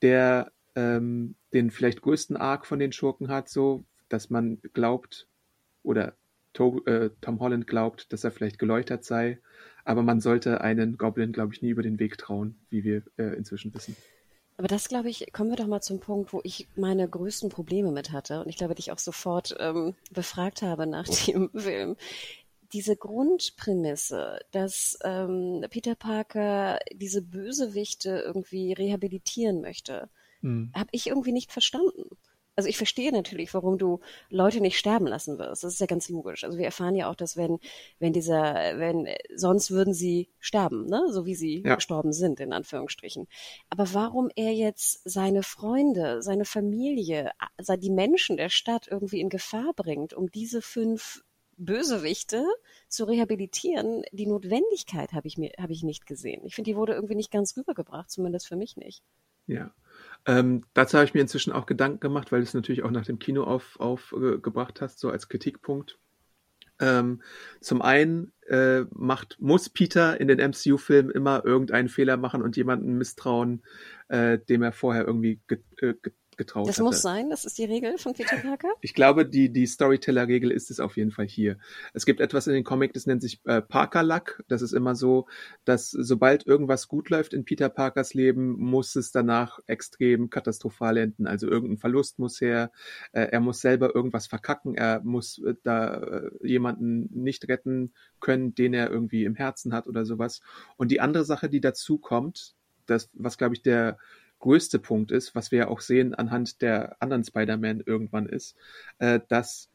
der ähm, den vielleicht größten Arc von den Schurken hat, so dass man glaubt oder to äh, Tom Holland glaubt, dass er vielleicht geläutert sei, aber man sollte einen Goblin, glaube ich, nie über den Weg trauen, wie wir äh, inzwischen wissen. Aber das, glaube ich, kommen wir doch mal zum Punkt, wo ich meine größten Probleme mit hatte und ich glaube, dich auch sofort ähm, befragt habe nach dem Film. Diese Grundprämisse, dass ähm, Peter Parker diese Bösewichte irgendwie rehabilitieren möchte, Hm. habe ich irgendwie nicht verstanden. Also ich verstehe natürlich, warum du Leute nicht sterben lassen wirst. Das ist ja ganz logisch. Also wir erfahren ja auch, dass wenn, wenn dieser, wenn, sonst würden sie sterben, ne? So wie sie Ja. gestorben sind, in Anführungsstrichen. Aber warum er jetzt seine Freunde, seine Familie, also die Menschen der Stadt irgendwie in Gefahr bringt, um diese fünf Bösewichte zu rehabilitieren, die Notwendigkeit habe ich mir, habe ich nicht gesehen. Ich finde, die wurde irgendwie nicht ganz rübergebracht, zumindest für mich nicht. Ja. Ähm, dazu habe ich mir inzwischen auch Gedanken gemacht, weil du es natürlich auch nach dem Kino aufgebracht auf, äh, hast, so als Kritikpunkt. Ähm, zum einen äh, macht, muss Peter in den MCU-Filmen immer irgendeinen Fehler machen und jemanden misstrauen, äh, dem er vorher irgendwie get, äh, get, getraut Das hatte. muss sein, das ist die Regel von Peter Parker. Ich glaube, die, die Storyteller-Regel ist es auf jeden Fall hier. Es gibt etwas in den Comics, das nennt sich äh, Parker-Luck. Das ist immer so, dass sobald irgendwas gut läuft in Peter Parkers Leben, muss es danach extrem katastrophal enden. Also irgendein Verlust muss her, äh, er muss selber irgendwas verkacken, er muss äh, da äh, jemanden nicht retten können, den er irgendwie im Herzen hat oder sowas. Und die andere Sache, die dazu kommt, das, was glaube ich der größte Punkt ist, was wir ja auch sehen anhand der anderen Spider-Man irgendwann ist, äh, dass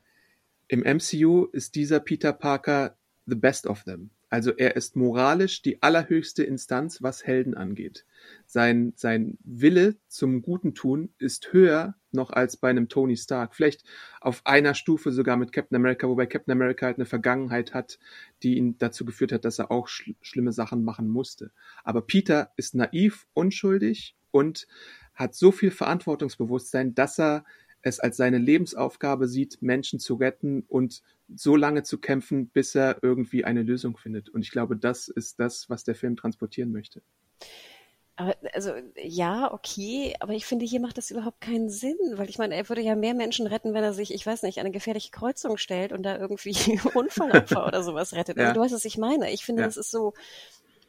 im MCU ist dieser Peter Parker the best of them. Also er ist moralisch die allerhöchste Instanz, was Helden angeht. Sein, sein Wille zum guten Tun ist höher noch als bei einem Tony Stark. Vielleicht auf einer Stufe sogar mit Captain America, wobei Captain America halt eine Vergangenheit hat, die ihn dazu geführt hat, dass er auch schl schlimme Sachen machen musste. Aber Peter ist naiv, unschuldig und hat so viel Verantwortungsbewusstsein, dass er es als seine Lebensaufgabe sieht, Menschen zu retten und so lange zu kämpfen, bis er irgendwie eine Lösung findet. Und ich glaube, das ist das, was der Film transportieren möchte. Aber, also, ja, okay, aber ich finde, hier macht das überhaupt keinen Sinn, weil ich meine, er würde ja mehr Menschen retten, wenn er sich, ich weiß nicht, an eine gefährliche Kreuzung stellt und da irgendwie Unfallopfer oder sowas rettet. Also, Ja. du weißt, was ich meine. Ich finde, Ja. das ist so,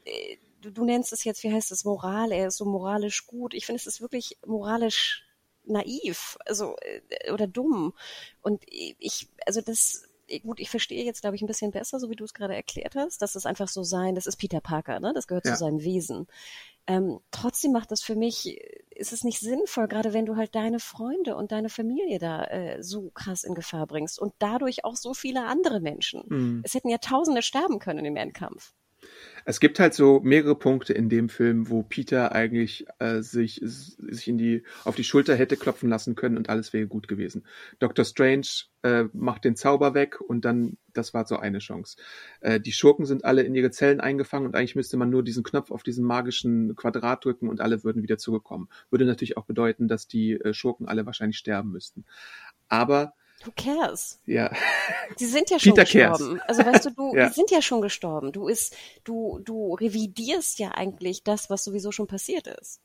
äh, du, du nennst es jetzt, wie heißt es, Moral, er ist so moralisch gut. Ich finde, es ist wirklich moralisch naiv, also, äh, oder dumm. Und ich, also das, gut, ich verstehe jetzt, glaube ich, ein bisschen besser, so wie du es gerade erklärt hast, dass es einfach so sein, das ist Peter Parker, ne? Das gehört ja. zu seinem Wesen. Ähm, trotzdem macht das für mich, ist es nicht sinnvoll, gerade wenn du halt deine Freunde und deine Familie da äh, so krass in Gefahr bringst und dadurch auch so viele andere Menschen. Mhm. Es hätten ja Tausende sterben können im Endkampf. Es gibt halt so mehrere Punkte in dem Film, wo Peter eigentlich äh, sich, sich in die, auf die Schulter hätte klopfen lassen können und alles wäre gut gewesen. Doctor Strange äh, macht den Zauber weg und dann, das war so eine Chance. Äh, die Schurken sind alle in ihre Zellen eingefangen und eigentlich müsste man nur diesen Knopf auf diesen magischen Quadrat drücken und alle würden wieder zurückkommen. Würde natürlich auch bedeuten, dass die äh, Schurken alle wahrscheinlich sterben müssten. Aber Who cares? Ja. Sie sind ja schon Peter gestorben. Cares. Also weißt du, du, Ja. die sind ja schon gestorben. Du ist, du, du revidierst ja eigentlich das, was sowieso schon passiert ist.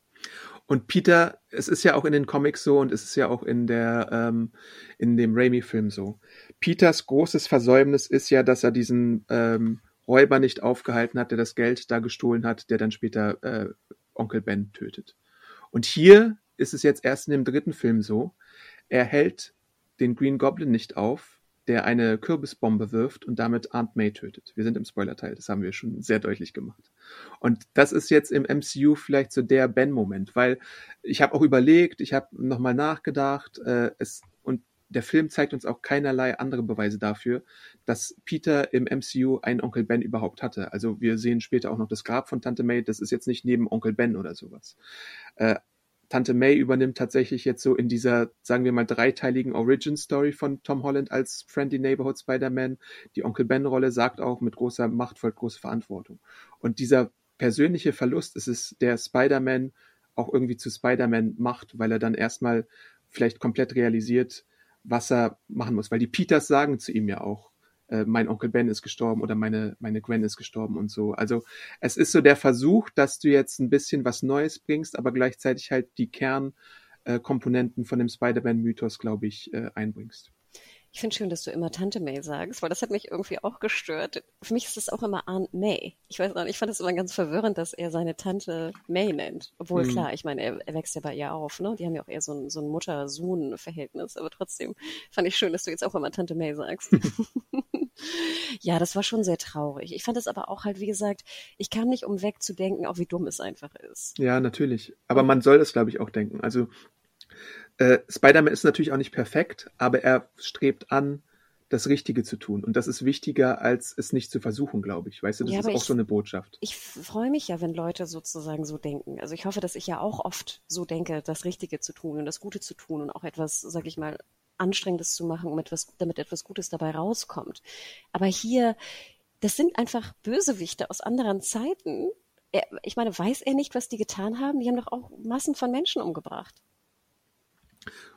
Und Peter, es ist ja auch in den Comics so und es ist ja auch in der ähm, in dem Raimi-Film so. Peters großes Versäumnis ist ja, dass er diesen ähm, Räuber nicht aufgehalten hat, der das Geld da gestohlen hat, der dann später äh, Onkel Ben tötet. Und hier ist es jetzt erst in dem dritten Film so. Er hält den Green Goblin nicht auf, der eine Kürbisbombe wirft und damit Aunt May tötet. Wir sind im Spoilerteil, das haben wir schon sehr deutlich gemacht. Und das ist jetzt im MCU vielleicht so der Ben-Moment, weil ich habe auch überlegt, ich habe nochmal nachgedacht, äh, es und der Film zeigt uns auch keinerlei andere Beweise dafür, dass Peter im MCU einen Onkel Ben überhaupt hatte. Also wir sehen später auch noch das Grab von Tante May, das ist jetzt nicht neben Onkel Ben oder sowas. Äh, Tante May übernimmt tatsächlich jetzt so in dieser, sagen wir mal, dreiteiligen Origin-Story von Tom Holland als Friendly Neighborhood Spider-Man. Die Onkel Ben-Rolle sagt auch, mit großer Macht folgt große Verantwortung. Und dieser persönliche Verlust ist es, der Spider-Man auch irgendwie zu Spider-Man macht, weil er dann erstmal vielleicht komplett realisiert, was er machen muss. Weil die Peters sagen zu ihm ja auch, äh, mein Onkel Ben ist gestorben oder meine, meine Gwen ist gestorben und so. Also es ist so der Versuch, dass du jetzt ein bisschen was Neues bringst, aber gleichzeitig halt die Kernkomponenten von dem Spider-Man-Mythos, glaube ich, äh, einbringst. Ich finde schön, dass du immer Tante May sagst, weil das hat mich irgendwie auch gestört. Für mich ist es auch immer Aunt May. Ich weiß nicht, ich fand es immer ganz verwirrend, dass er seine Tante May nennt. Obwohl, Mhm. klar, ich meine, er, er wächst ja bei ihr auf, ne? Die haben ja auch eher so ein, so ein Mutter-Sohn-Verhältnis, aber trotzdem fand ich schön, dass du jetzt auch immer Tante May sagst. ja, das war schon sehr traurig. Ich fand es aber auch halt, wie gesagt, ich kam nicht um wegzudenken, auch wie dumm es einfach ist. Ja, natürlich. Aber man soll das, glaube ich, auch denken. Also äh, Spider-Man ist natürlich auch nicht perfekt, aber er strebt an, das Richtige zu tun. Und das ist wichtiger, als es nicht zu versuchen, glaube ich. Weißt du, das Ja, ist auch ich- so eine Botschaft. Ich freue mich ja, wenn Leute sozusagen so denken. Also ich hoffe, dass ich ja auch oft so denke, das Richtige zu tun und das Gute zu tun und auch etwas, sag ich mal, Anstrengendes zu machen, um etwas, damit etwas Gutes dabei rauskommt. Aber hier, das sind einfach Bösewichte aus anderen Zeiten. Er, ich meine, weiß er nicht, was die getan haben? Die haben doch auch Massen von Menschen umgebracht.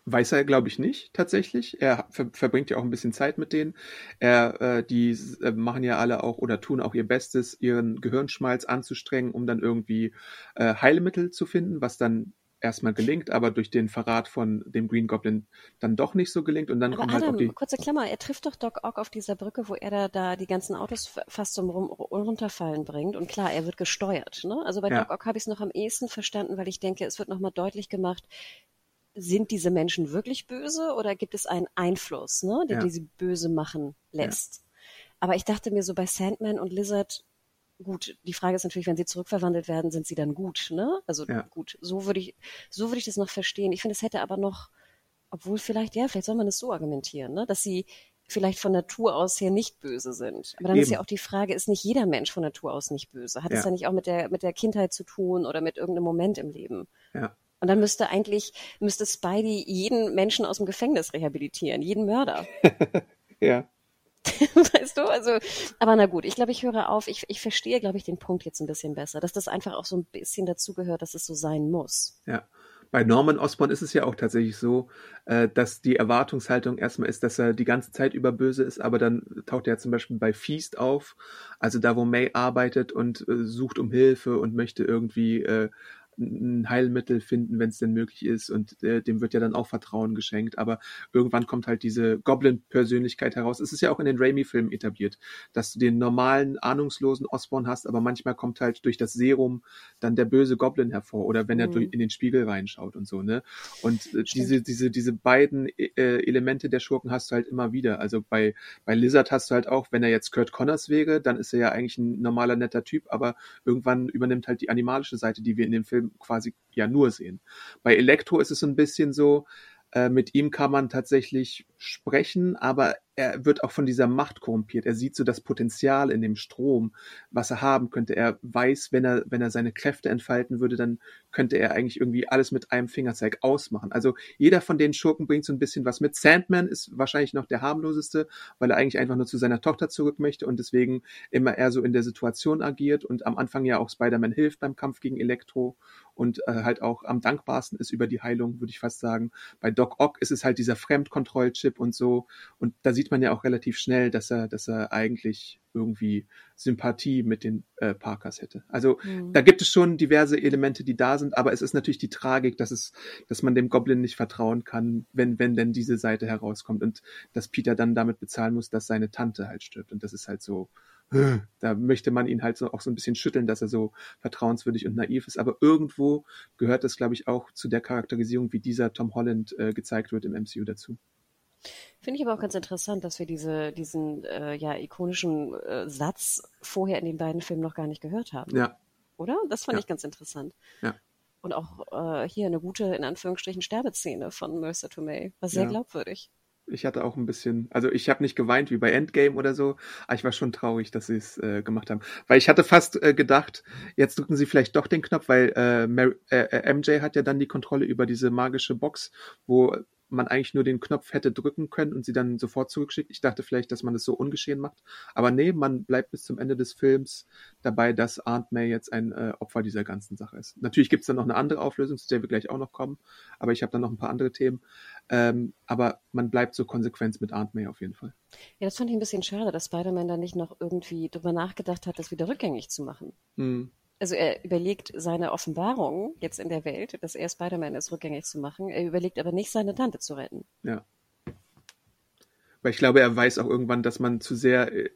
Weiß er, glaube ich, nicht tatsächlich. Er ver verbringt ja auch ein bisschen Zeit mit denen. Er, äh, die äh, machen ja alle auch oder tun auch ihr Bestes, ihren Gehirnschmalz anzustrengen, um dann irgendwie äh, Heilmittel zu finden, was dann erstmal gelingt, aber durch den Verrat von dem Green Goblin dann doch nicht so gelingt. Und dann Aber kommen halt auch Adam, die. kurze Klammer, er trifft doch Doc Ock auf dieser Brücke, wo er da, da die ganzen Autos fast zum Rum Runterfallen bringt. Und klar, er wird gesteuert. Ne? Also bei Ja. Doc Ock habe ich es noch am ehesten verstanden, weil ich denke, es wird nochmal deutlich gemacht, sind diese Menschen wirklich böse oder gibt es einen Einfluss, ne, der Ja. diese böse machen lässt? Aber ich dachte mir so bei Sandman und Lizard, gut, die Frage ist natürlich, wenn sie zurückverwandelt werden, sind sie dann gut, ne? Also Ja. gut, so würde ich, so würde ich das noch verstehen. Ich finde, es hätte aber noch, obwohl vielleicht, ja, vielleicht soll man es so argumentieren, ne? dass sie vielleicht von Natur aus her nicht böse sind. Aber dann ist Eben. ja auch die Frage, ist nicht jeder Mensch von Natur aus nicht böse? Hat es Ja. ja nicht auch mit der, mit der Kindheit zu tun oder mit irgendeinem Moment im Leben? Ja. Und dann müsste eigentlich, müsste Spidey jeden Menschen aus dem Gefängnis rehabilitieren, jeden Mörder. Ja. weißt du? Also, aber na gut, ich glaube, ich höre auf. Ich, ich verstehe, glaube ich, den Punkt jetzt ein bisschen besser, dass das einfach auch so ein bisschen dazugehört, dass es so sein muss. Ja. Bei Norman Osborn ist es ja auch tatsächlich so, äh, dass die Erwartungshaltung erstmal ist, dass er die ganze Zeit über böse ist, aber dann taucht er zum Beispiel bei Feast auf, also da, wo May arbeitet und äh, sucht um Hilfe und möchte irgendwie äh, ein Heilmittel finden, wenn es denn möglich ist und äh, dem wird ja dann auch Vertrauen geschenkt, aber irgendwann kommt halt diese Goblin-Persönlichkeit heraus. Es ist ja auch in den Raimi-Filmen etabliert, dass du den normalen, ahnungslosen Osborn hast, aber manchmal kommt halt durch das Serum dann der böse Goblin hervor oder wenn er mhm. in den Spiegel reinschaut und so, ne? Und äh, diese, diese, diese beiden äh, Elemente der Schurken hast du halt immer wieder. Also bei, bei Lizard hast du halt auch, wenn er jetzt Kurt Connors wäre, dann ist er ja eigentlich ein normaler, netter Typ, aber irgendwann übernimmt halt die animalische Seite, die wir in dem Film quasi ja nur sehen. Bei Elektro ist es so ein bisschen so, äh, mit ihm kann man tatsächlich sprechen, aber er wird auch von dieser Macht korrumpiert. Er sieht so das Potenzial in dem Strom, was er haben könnte. Er weiß, wenn er, wenn er seine Kräfte entfalten würde, dann könnte er eigentlich irgendwie alles mit einem Fingerzeig ausmachen. Also jeder von den Schurken bringt so ein bisschen was mit. Sandman ist wahrscheinlich noch der harmloseste, weil er eigentlich einfach nur zu seiner Tochter zurück möchte und deswegen immer eher so in der Situation agiert und am Anfang ja auch Spider-Man hilft beim Kampf gegen Elektro und äh, halt auch am dankbarsten ist über die Heilung, würde ich fast sagen. Bei Doc Ock ist es halt dieser Fremdkontrollchip und so und da sieht man ja auch relativ schnell, dass er, dass er eigentlich irgendwie Sympathie mit den äh, Parkers hätte. Also mhm. da gibt es schon diverse Elemente, die da sind, aber es ist natürlich die Tragik, dass es, dass man dem Goblin nicht vertrauen kann, wenn, wenn denn diese Seite herauskommt und dass Peter dann damit bezahlen muss, dass seine Tante halt stirbt. Und das ist halt so, da möchte man ihn halt so auch so ein bisschen schütteln, dass er so vertrauenswürdig und naiv ist. Aber irgendwo gehört das, glaube ich, auch zu der Charakterisierung, wie dieser Tom Holland äh, gezeigt wird im MCU dazu. Finde ich aber auch ganz interessant, dass wir diese, diesen äh, ja, ikonischen äh, Satz vorher in den beiden Filmen noch gar nicht gehört haben. Ja. Oder? Das fand ja. ich ganz interessant. Ja. Und auch äh, hier eine gute, in Anführungsstrichen, Sterbeszene von Mercer Tomei. War sehr ja. glaubwürdig. Ich hatte auch ein bisschen, also ich habe nicht geweint wie bei Endgame oder so, aber ich war schon traurig, dass sie es äh, gemacht haben. Weil ich hatte fast äh, gedacht, jetzt drücken sie vielleicht doch den Knopf, weil äh, Mary, äh, MJ hat ja dann die Kontrolle über diese magische Box, wo man eigentlich nur den Knopf hätte drücken können und sie dann sofort zurückschickt. Ich dachte vielleicht, dass man das so ungeschehen macht. Aber nee, man bleibt bis zum Ende des Films dabei, dass Aunt May jetzt ein äh, Opfer dieser ganzen Sache ist. Natürlich gibt es dann noch eine andere Auflösung, zu der wir gleich auch noch kommen. Aber ich habe dann noch ein paar andere Themen. Ähm, aber man bleibt so konsequent mit Aunt May auf jeden Fall. Ja, das fand ich ein bisschen schade, dass Spider-Man da nicht noch irgendwie drüber nachgedacht hat, das wieder rückgängig zu machen. Hm also er überlegt seine Offenbarung jetzt in der Welt, dass er Spider-Man ist, rückgängig zu machen. Er überlegt aber nicht, seine Tante zu retten. Ja. Weil ich glaube, er weiß auch irgendwann, dass man zu sehr äh,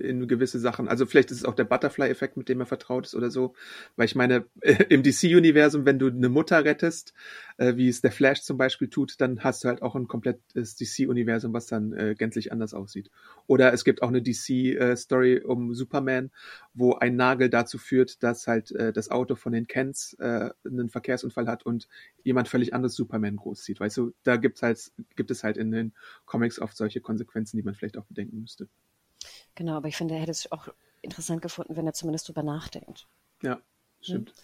in gewisse Sachen. Also vielleicht ist es auch der Butterfly-Effekt, mit dem er vertraut ist oder so. Weil ich meine, im DC-Universum, wenn du eine Mutter rettest, äh, wie es der Flash zum Beispiel tut, dann hast du halt auch ein komplettes DC-Universum, was dann äh, gänzlich anders aussieht. Oder es gibt auch eine DC-Story äh, um Superman, wo ein Nagel dazu führt, dass halt äh, das Auto von den Kents äh, einen Verkehrsunfall hat und jemand völlig anderes Superman großzieht. Weißt du, da gibt's halt, gibt es halt in den Comics oft solche Konsequenzen, die man vielleicht auch bedenken müsste. Genau, aber ich finde, er hätte es auch interessant gefunden, wenn er zumindest drüber nachdenkt. Ja, stimmt. Hm?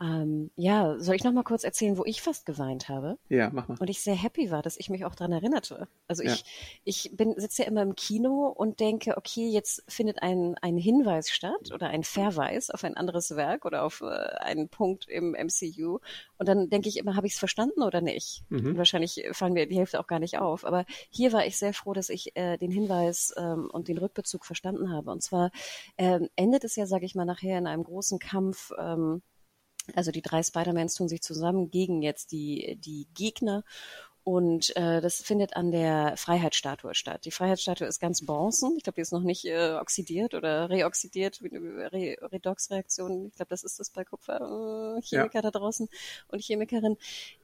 Ähm, ja, soll ich noch mal kurz erzählen, wo ich fast geweint habe? Ja, mach mal. Und ich sehr happy war, dass ich mich auch daran erinnerte. Also ja. ich, ich bin, sitze ja immer im Kino und denke, okay, jetzt findet ein, ein Hinweis statt oder ein Verweis auf ein anderes Werk oder auf äh, einen Punkt im MCU. Und dann denke ich immer, habe ich es verstanden oder nicht? Mhm. wahrscheinlich fallen mir die Hälfte auch gar nicht auf. Aber hier war ich sehr froh, dass ich äh, den Hinweis ähm, und den Rückbezug verstanden habe. Und zwar ähm, endet es ja, sage ich mal, nachher in einem großen Kampf. Ähm, also die drei Spider-Mans tun sich zusammen gegen jetzt die, die Gegner und äh, das findet an der Freiheitsstatue statt. Die Freiheitsstatue ist ganz bronzen. Ich glaube, die ist noch nicht äh, oxidiert oder reoxidiert, Re Redoxreaktion. Ich glaube, das ist das bei Kupfer. Äh, Chemiker ja. da draußen und Chemikerin.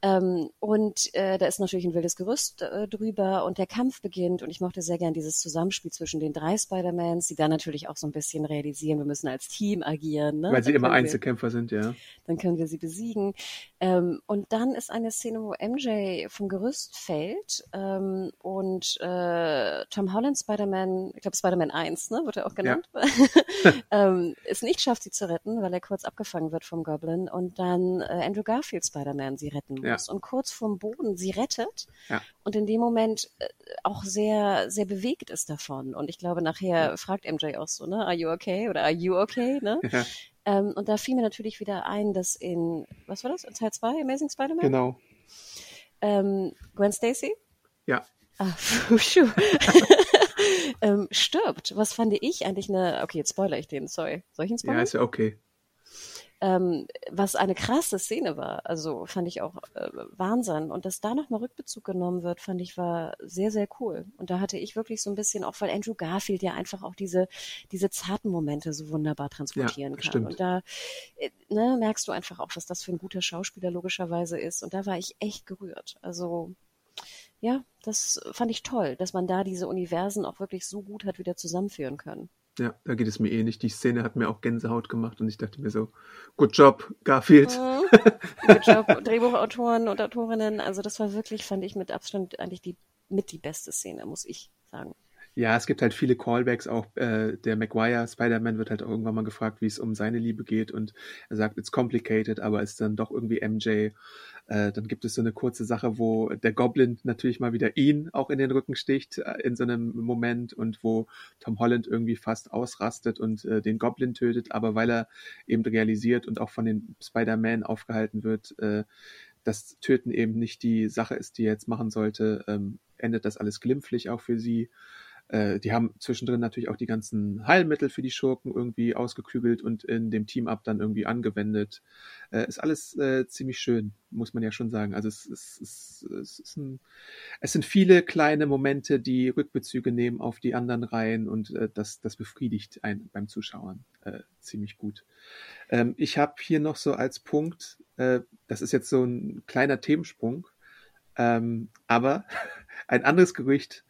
Ähm, und äh, da ist natürlich ein wildes Gerüst äh, drüber und der Kampf beginnt. Und ich mochte sehr gern dieses Zusammenspiel zwischen den drei Spider-Mans, die dann natürlich auch so ein bisschen realisieren, wir müssen als Team agieren. Ne? Weil sie immer Einzelkämpfer wir, sind, ja. Dann können wir sie besiegen. Ähm, und dann ist eine Szene, wo MJ vom Gerüst fällt ähm, und äh, Tom Holland Spider-Man, ich glaube Spider-Man 1, ne, wird er auch genannt, ja. ähm, es nicht schafft, sie zu retten, weil er kurz abgefangen wird vom Goblin und dann äh, Andrew Garfield Spider-Man sie retten muss ja. und kurz vorm Boden sie rettet ja. und in dem Moment äh, auch sehr, sehr bewegt ist davon. Und ich glaube, nachher fragt MJ auch so, ne, are you okay oder are you okay, ne? Ähm, und da fiel mir natürlich wieder ein, dass in, was war das, in Teil 2, Amazing Spider-Man? Genau ähm, Gwen Stacy? Ja. Ah, ähm, stirbt. Was fand ich eigentlich eine, okay, jetzt spoiler ich den, sorry. Soll ich ihn spoilern? Ja, ist ja okay. Ähm, was eine krasse Szene war. Also fand ich auch äh, Wahnsinn. Und dass da nochmal Rückbezug genommen wird, fand ich war sehr, sehr cool. Und da hatte ich wirklich so ein bisschen, auch weil Andrew Garfield ja einfach auch diese, diese zarten Momente so wunderbar transportieren ja, kann. Stimmt. Und da äh, ne, merkst du einfach auch, was das für ein guter Schauspieler logischerweise ist. Und da war ich echt gerührt. Also ja, das fand ich toll, dass man da diese Universen auch wirklich so gut hat wieder zusammenführen können. Ja, da geht es mir ähnlich. Die Szene hat mir auch Gänsehaut gemacht und ich dachte mir so, good job, Garfield. Mhm. good job, Drehbuchautoren und Autorinnen. Also das war wirklich, fand ich mit Abstand eigentlich die mit die beste Szene, muss ich sagen. Ja, es gibt halt viele Callbacks. Auch äh, der Maguire, Spider-Man, wird halt auch irgendwann mal gefragt, wie es um seine Liebe geht. Und er sagt, it's complicated, aber es ist dann doch irgendwie MJ. Äh, dann gibt es so eine kurze Sache, wo der Goblin natürlich mal wieder ihn auch in den Rücken sticht, äh, in so einem Moment. Und wo Tom Holland irgendwie fast ausrastet und äh, den Goblin tötet. Aber weil er eben realisiert und auch von den Spider-Man aufgehalten wird, äh, dass Töten eben nicht die Sache ist, die er jetzt machen sollte, ähm, endet das alles glimpflich auch für sie. Äh, die haben zwischendrin natürlich auch die ganzen Heilmittel für die Schurken irgendwie ausgeklügelt und in dem Team-Up dann irgendwie angewendet. Äh, ist alles äh, ziemlich schön, muss man ja schon sagen. Also es, es, es, es, ist ein, es sind viele kleine Momente, die Rückbezüge nehmen auf die anderen Reihen und äh, das, das befriedigt einen beim Zuschauen äh, ziemlich gut. Ähm, ich habe hier noch so als Punkt, äh, das ist jetzt so ein kleiner Themensprung, ähm, aber ein anderes Gerücht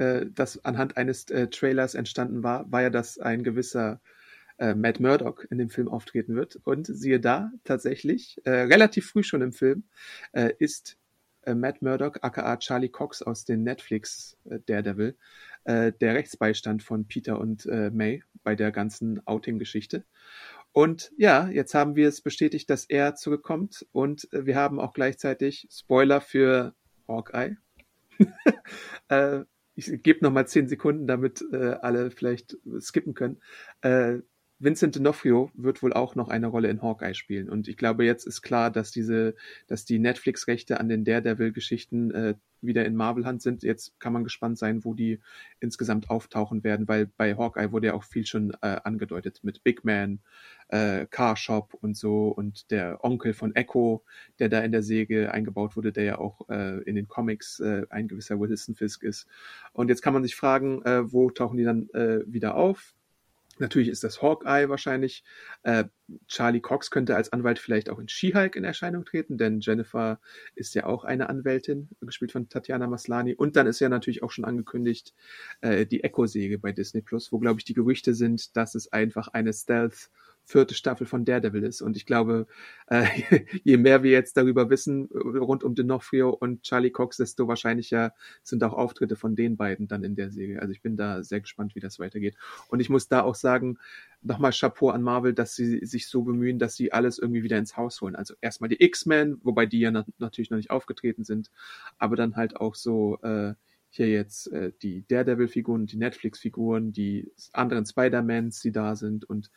äh, das anhand eines äh, Trailers entstanden war, war ja, dass ein gewisser äh, Matt Murdock in dem Film auftreten wird. Und siehe da, tatsächlich, äh, relativ früh schon im Film, äh, ist äh, Matt Murdock, aka Charlie Cox aus den Netflix äh, Daredevil, äh, der Rechtsbeistand von Peter und äh, May bei der ganzen Outing-Geschichte. Und ja, jetzt haben wir es bestätigt, dass er zurückkommt und äh, wir haben auch gleichzeitig Spoiler für Hawkeye. äh, ich gebe noch mal zehn Sekunden, damit äh, alle vielleicht skippen können. Äh, Vincent D'Onofrio wird wohl auch noch eine Rolle in Hawkeye spielen. Und ich glaube, jetzt ist klar, dass diese, dass die Netflix-Rechte an den Daredevil-Geschichten äh, wieder in Marvel-Hand sind. Jetzt kann man gespannt sein, wo die insgesamt auftauchen werden, weil bei Hawkeye wurde ja auch viel schon äh, angedeutet mit Big Man, äh, Car Shop und so und der Onkel von Echo, der da in der Säge eingebaut wurde, der ja auch äh, in den Comics äh, ein gewisser Wilson Fisk ist. Und jetzt kann man sich fragen, äh, wo tauchen die dann äh, wieder auf? Natürlich ist das Hawkeye wahrscheinlich. Äh, Charlie Cox könnte als Anwalt vielleicht auch in She-Hulk in Erscheinung treten, denn Jennifer ist ja auch eine Anwältin, gespielt von Tatjana Maslani. Und dann ist ja natürlich auch schon angekündigt äh, die Echo-Säge bei Disney Plus, wo, glaube ich, die Gerüchte sind, dass es einfach eine Stealth- vierte Staffel von Daredevil ist. Und ich glaube, äh, je mehr wir jetzt darüber wissen, rund um D'Onofrio und Charlie Cox, desto wahrscheinlicher sind auch Auftritte von den beiden dann in der Serie. Also ich bin da sehr gespannt, wie das weitergeht. Und ich muss da auch sagen, nochmal Chapeau an Marvel, dass sie sich so bemühen, dass sie alles irgendwie wieder ins Haus holen. Also erstmal die X-Men, wobei die ja natürlich noch nicht aufgetreten sind, aber dann halt auch so äh, hier jetzt äh, die Daredevil-Figuren, die Netflix-Figuren, die anderen Spider-Mans, die da sind und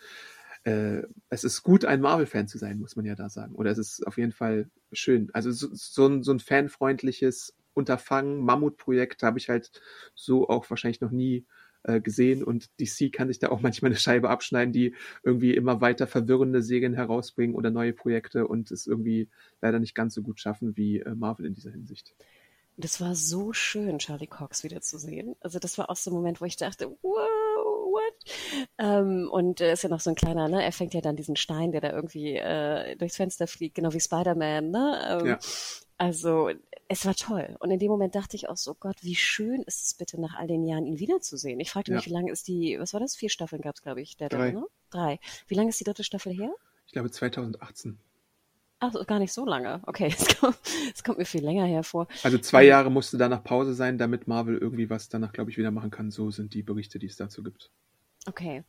äh, es ist gut, ein Marvel-Fan zu sein, muss man ja da sagen. Oder es ist auf jeden Fall schön. Also so, so, ein, so ein fanfreundliches Unterfangen, Mammutprojekt habe ich halt so auch wahrscheinlich noch nie äh, gesehen und DC kann sich da auch manchmal eine Scheibe abschneiden, die irgendwie immer weiter verwirrende Serien herausbringen oder neue Projekte und es irgendwie leider nicht ganz so gut schaffen wie äh, Marvel in dieser Hinsicht. Das war so schön, Charlie Cox wiederzusehen. Also das war auch so ein Moment, wo ich dachte, wow, what? Ähm, und äh, ist ja noch so ein kleiner, ne? Er fängt ja dann diesen Stein, der da irgendwie äh, durchs Fenster fliegt, genau wie Spider-Man, ne? Ähm, ja. Also es war toll. Und in dem Moment dachte ich auch so, Gott, wie schön ist es bitte nach all den Jahren, ihn wiederzusehen. Ich fragte ja. mich, wie lange ist die, was war das? Vier Staffeln gab es, glaube ich, der Drei. ne? Drei. Wie lange ist die dritte Staffel her? Ich glaube 2018. Ach, gar nicht so lange. Okay, es kommt, es kommt mir viel länger hervor. Also zwei Jahre musste danach Pause sein, damit Marvel irgendwie was danach, glaube ich, wieder machen kann. So sind die Berichte, die es dazu gibt. Okay.